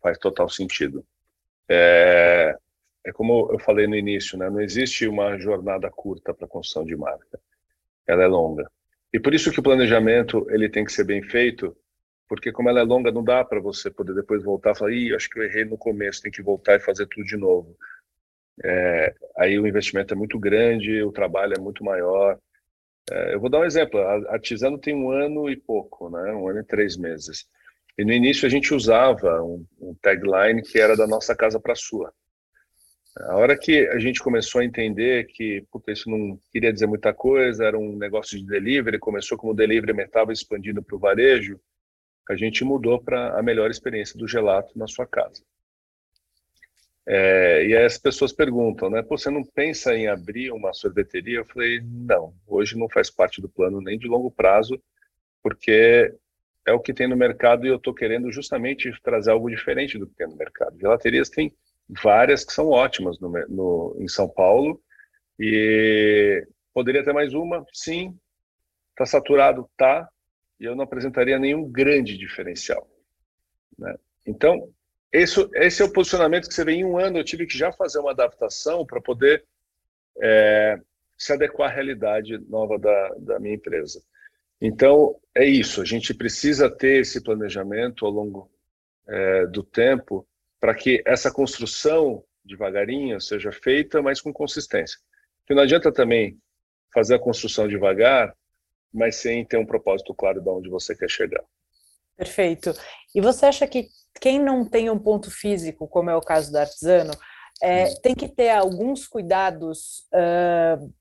Faz total sentido. É, é como eu falei no início, né? Não existe uma jornada curta para a construção de marca. Ela é longa. E por isso que o planejamento ele tem que ser bem feito porque como ela é longa, não dá para você poder depois voltar e falar, Ih, acho que eu errei no começo, tem que voltar e fazer tudo de novo. É, aí o investimento é muito grande, o trabalho é muito maior. É, eu vou dar um exemplo, a Artisano tem um ano e pouco, né? um ano e três meses. E no início a gente usava um, um tagline que era da nossa casa para sua. A hora que a gente começou a entender que puta, isso não queria dizer muita coisa, era um negócio de delivery, começou como delivery, mas estava expandindo para o varejo, a gente mudou para a melhor experiência do gelato na sua casa. É, e aí as pessoas perguntam, né? Você não pensa em abrir uma sorveteria? Eu falei, não, hoje não faz parte do plano nem de longo prazo, porque é o que tem no mercado e eu estou querendo justamente trazer algo diferente do que tem no mercado. Gelaterias tem várias que são ótimas no, no, em São Paulo e poderia ter mais uma, sim. Está saturado, tá e eu não apresentaria nenhum grande diferencial. Né? Então, esse, esse, é o posicionamento que você vê em um ano. Eu tive que já fazer uma adaptação para poder é, se adequar à realidade nova da, da minha empresa. Então, é isso. A gente precisa ter esse planejamento ao longo é, do tempo para que essa construção devagarinho seja feita, mas com consistência. Porque não adianta também fazer a construção devagar mas sem ter um propósito claro de onde você quer chegar. Perfeito. E você acha que quem não tem um ponto físico, como é o caso do artesano, É, tem que ter alguns cuidados uh,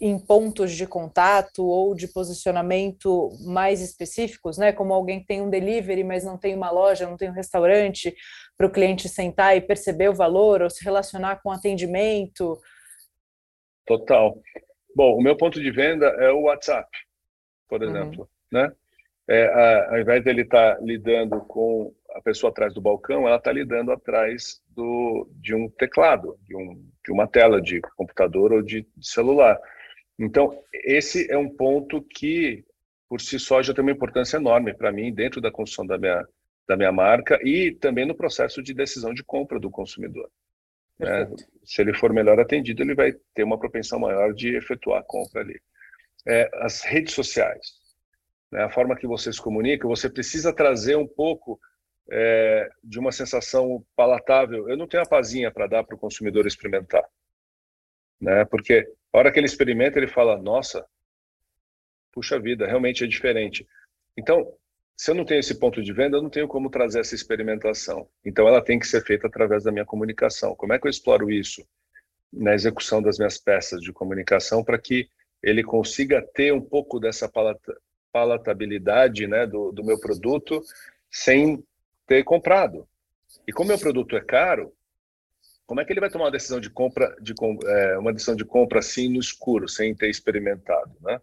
em pontos de contato ou de posicionamento mais específicos, né? Como alguém tem um delivery, mas não tem uma loja, não tem um restaurante, para o cliente sentar e perceber o valor ou se relacionar com atendimento. Total. Bom, o meu ponto de venda é o WhatsApp, por uhum. exemplo, uhum. né? É, a, ao invés dele estar tá lidando com a pessoa atrás do balcão, ela está lidando atrás do, de um teclado, de, um, de uma tela de computador ou de, de celular. Então, esse é um ponto que, por si só, já tem uma importância enorme para mim dentro da construção da minha, da minha marca e também no processo de decisão de compra do consumidor. Né? Se ele for melhor atendido, ele vai ter uma propensão maior de efetuar a compra ali. É, as redes sociais, né? a forma que você se comunica, você precisa trazer um pouco é, de uma sensação palatável. Eu não tenho a pazinha para dar para o consumidor experimentar, né? Porque a hora que ele experimenta, ele fala: Nossa, puxa vida, realmente é diferente. Então, se eu não tenho esse ponto de venda, eu não tenho como trazer essa experimentação. Então, ela tem que ser feita através da minha comunicação. Como é que eu exploro isso na execução das minhas peças de comunicação para que ele consiga ter um pouco dessa palatabilidade né, do, do meu produto sem ter comprado. E como meu produto é caro, como é que ele vai tomar uma decisão de compra, de, é, uma decisão de compra assim no escuro, sem ter experimentado, né?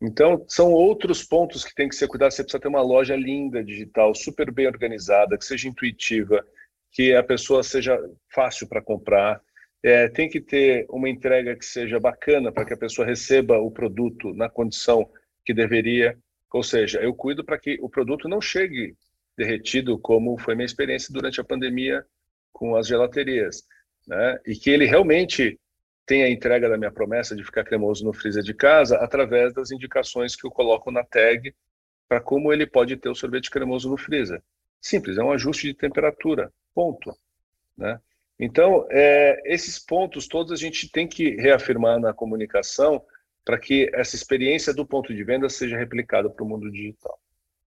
Então, são outros pontos que tem que ser cuidado. Você precisa ter uma loja linda, digital, super bem organizada, que seja intuitiva, que a pessoa seja fácil para comprar. É, tem que ter uma entrega que seja bacana para que a pessoa receba o produto na condição que deveria. Ou seja, eu cuido para que o produto não chegue derretido, como foi minha experiência durante a pandemia com as gelaterias, né? E que ele realmente tenha a entrega da minha promessa de ficar cremoso no freezer de casa através das indicações que eu coloco na tag para como ele pode ter o sorvete cremoso no freezer. Simples, é um ajuste de temperatura, ponto, né? Então, é, esses pontos todos a gente tem que reafirmar na comunicação para que essa experiência do ponto de venda seja replicada para o mundo digital.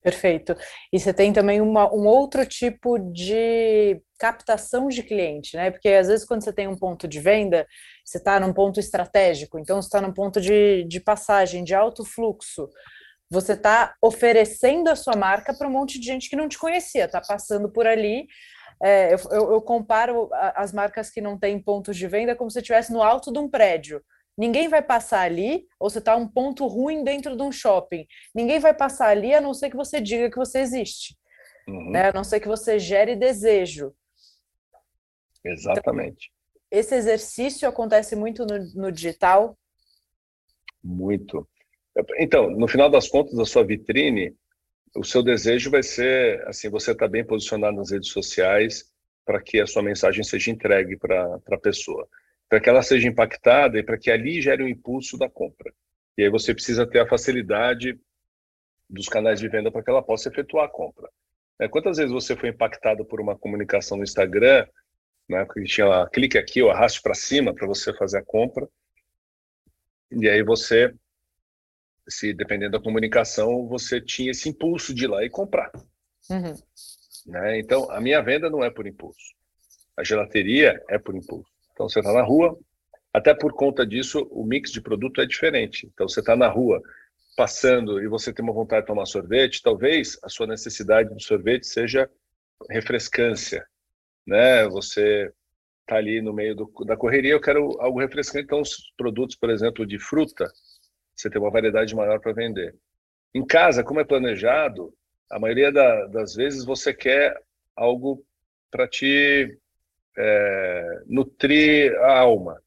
Perfeito. E você tem também uma, um outro tipo de captação de cliente, né? Porque às vezes quando você tem um ponto de venda, você está num ponto estratégico, então você está num ponto de, de passagem, de alto fluxo. Você está oferecendo a sua marca para um monte de gente que não te conhecia, está passando por ali. É, eu, eu, eu comparo as marcas que não têm pontos de venda como se estivesse no alto de um prédio. Ninguém vai passar ali, ou você está um ponto ruim dentro de um shopping. Ninguém vai passar ali a não ser que você diga que você existe. Uhum. Né? A não ser que você gere desejo. Exatamente. Então, esse exercício acontece muito no, no digital? Muito. Então, no final das contas, a sua vitrine, o seu desejo vai ser, assim, você está bem posicionado nas redes sociais para que a sua mensagem seja entregue para a pessoa para que ela seja impactada e para que ali gere um impulso da compra. E aí você precisa ter a facilidade dos canais de venda para que ela possa efetuar a compra. É, quantas vezes você foi impactado por uma comunicação no Instagram, né, que tinha lá, clique aqui ou arraste para cima para você fazer a compra, e aí você, se dependendo da comunicação, você tinha esse impulso de ir lá e comprar. Uhum. Né? Então, a minha venda não é por impulso. A gelateria é por impulso. Então você está na rua, até por conta disso o mix de produto é diferente. Então você está na rua passando e você tem uma vontade de tomar sorvete, talvez a sua necessidade de sorvete seja refrescância, né? Você está ali no meio do, da correria, eu quero algo refrescante, então os produtos, por exemplo, de fruta, você tem uma variedade maior para vender. Em casa, como é planejado, a maioria da, das vezes você quer algo para te é, nutrir a alma,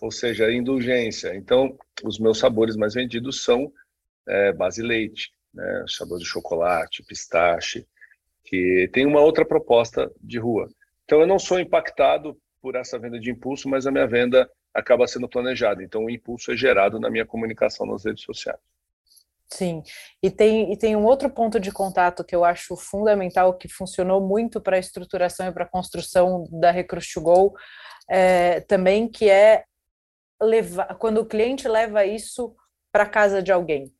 ou seja, indulgência. Então, os meus sabores mais vendidos são é, base leite, né, sabor de chocolate, pistache, que tem uma outra proposta de rua. Então, eu não sou impactado por essa venda de impulso, mas a minha venda acaba sendo planejada. Então, o impulso é gerado na minha comunicação nas redes sociais. Sim, e tem, e tem um outro ponto de contato que eu acho fundamental, que funcionou muito para a estruturação e para a construção da Recruit to Go, é, também, que é levar, quando o cliente leva isso para casa de alguém.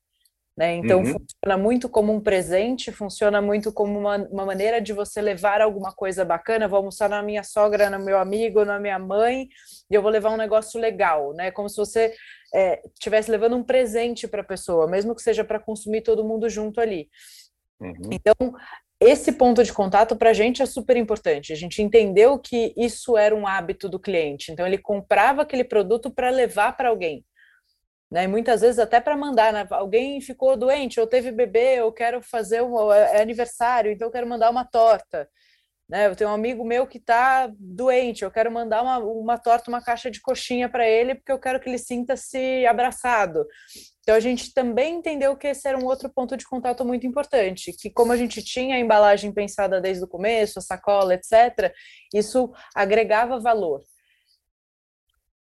Né? Então, uhum. funciona muito como um presente, funciona muito como uma, uma, maneira de você levar alguma coisa bacana. Vou almoçar na minha sogra, no meu amigo, na minha mãe, e eu vou levar um negócio legal, né? Como se você estivesse é, levando um presente para a pessoa, mesmo que seja para consumir todo mundo junto ali. Uhum. Então, esse ponto de contato para a gente é super importante. A gente entendeu que isso era um hábito do cliente. Então, ele comprava aquele produto para levar para alguém né? E muitas vezes até para mandar, né? alguém ficou doente, ou teve bebê, eu quero fazer um é, é aniversário, então eu quero mandar uma torta. Né? Eu tenho um amigo meu que está doente, eu quero mandar uma, uma torta, uma caixa de coxinha para ele, porque eu quero que ele sinta-se abraçado. Então a gente também entendeu que esse era um outro ponto de contato muito importante, que como a gente tinha a embalagem pensada desde o começo, a sacola, etc., isso agregava valor.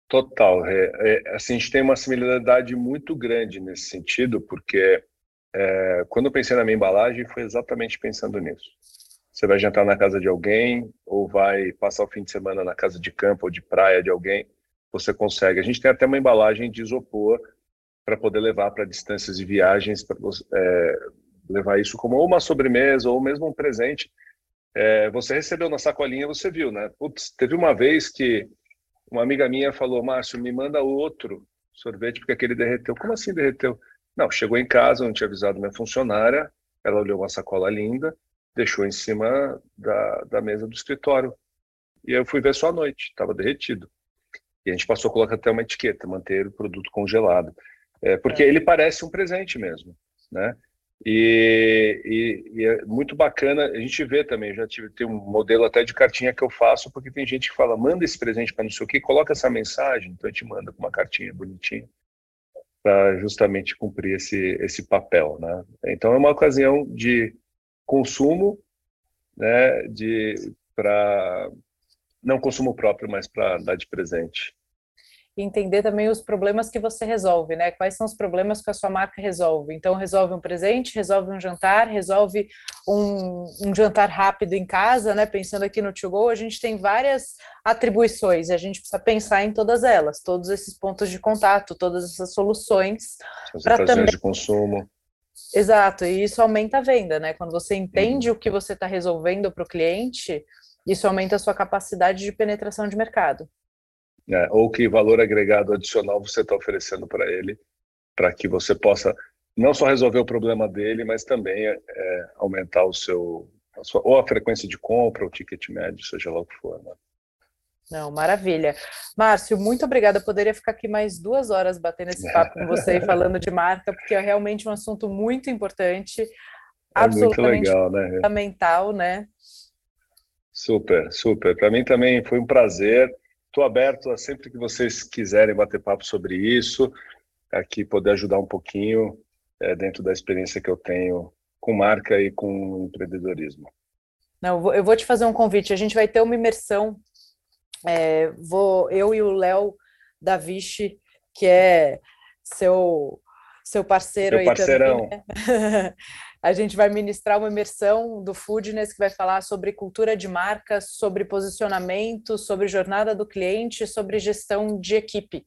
Total. É, é, assim, a gente tem uma similaridade muito grande nesse sentido, porque é, quando eu pensei na minha embalagem, foi exatamente pensando nisso. Você vai jantar na casa de alguém, ou vai passar o fim de semana na casa de campo ou de praia de alguém, você consegue. A gente tem até uma embalagem de isopor para poder levar para distâncias de viagens, para é, levar isso como uma sobremesa ou mesmo um presente. É, você recebeu na sacolinha, você viu, né? Putz, teve uma vez que uma amiga minha falou, Márcio, me manda outro sorvete porque aquele derreteu. Como assim derreteu? Não, chegou em casa, não tinha avisado minha funcionária, ela olhou uma sacola linda, deixou em cima da, da mesa do escritório. E eu fui ver só à noite, estava derretido. E a gente passou a colocar até uma etiqueta, manter o produto congelado. É, porque é. ele parece um presente mesmo, né? E, e, e, é muito bacana, a gente vê também, já tive tem um modelo até de cartinha que eu faço, porque tem gente que fala, manda esse presente para não sei o que, coloca essa mensagem, então a gente manda com uma cartinha bonitinha, para justamente cumprir esse, esse papel, né? Então é uma ocasião de consumo, né, de para não consumo próprio, mas para dar de presente e entender também os problemas que você resolve, né? Quais são os problemas que a sua marca resolve. Então, resolve um presente, resolve um jantar, resolve um, um jantar rápido em casa, né? Pensando aqui no To Go, a gente tem várias atribuições e a gente precisa pensar em todas elas, todos esses pontos de contato, todas essas soluções. As também... de consumo. Exato, e isso aumenta a venda, né? Quando você entende uhum. o que você está resolvendo para o cliente, isso aumenta a sua capacidade de penetração de mercado né? ou que valor agregado adicional você está oferecendo para ele, para que você possa não só resolver o problema dele, mas também é, aumentar o seu a sua, ou a frequência de compra, o ticket médio, seja lá o que for. Né? Não, maravilha. Márcio, muito obrigada. Eu poderia ficar aqui mais duas horas batendo esse papo com você e falando de marca, porque é realmente um assunto muito importante, é absolutamente legal, né? fundamental, né? Super, super. Para mim também foi um prazer. Estou aberto a sempre que vocês quiserem bater papo sobre isso, aqui poder ajudar um pouquinho é, dentro da experiência que eu tenho com marca e com empreendedorismo. Não, eu vou te fazer um convite. A gente vai ter uma imersão. É, vou eu e o Léo da Vichy, que é seu seu parceiro Meu parceirão. Também, [laughs] né? A gente vai ministrar uma imersão do Foodness que vai falar sobre cultura de marca, sobre posicionamento, sobre jornada do cliente, sobre gestão de equipe.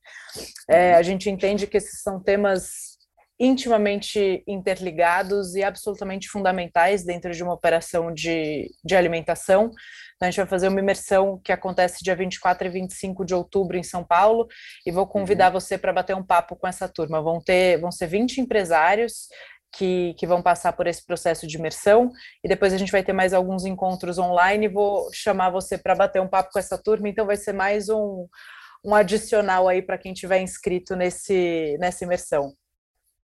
É, a gente entende que esses são temas intimamente interligados e absolutamente fundamentais dentro de uma operação de, de alimentação. Então, a gente vai fazer uma imersão que acontece dia 24 e 25 de outubro em São Paulo e vou convidar uhum. você para bater um papo com essa turma. Vão ter, vão ser 20 empresários que, que, vão passar por esse processo de imersão e depois a gente vai ter mais alguns encontros online. Vou chamar você para bater um papo com essa turma, então vai ser mais um, um adicional aí para quem tiver inscrito nesse, nessa imersão.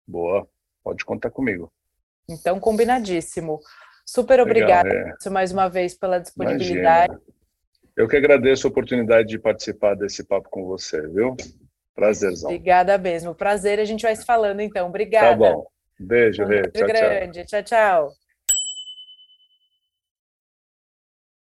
Boa, pode contar comigo. Então, combinadíssimo. Super obrigada é. mais uma vez pela disponibilidade. Imagina. Eu que agradeço a oportunidade de participar desse papo com você, viu? Prazerzão. Obrigada mesmo. Prazer, a gente vai se falando então. Obrigada. Tá bom. Beijo, Beijo. grande. tchau. tchau. tchau.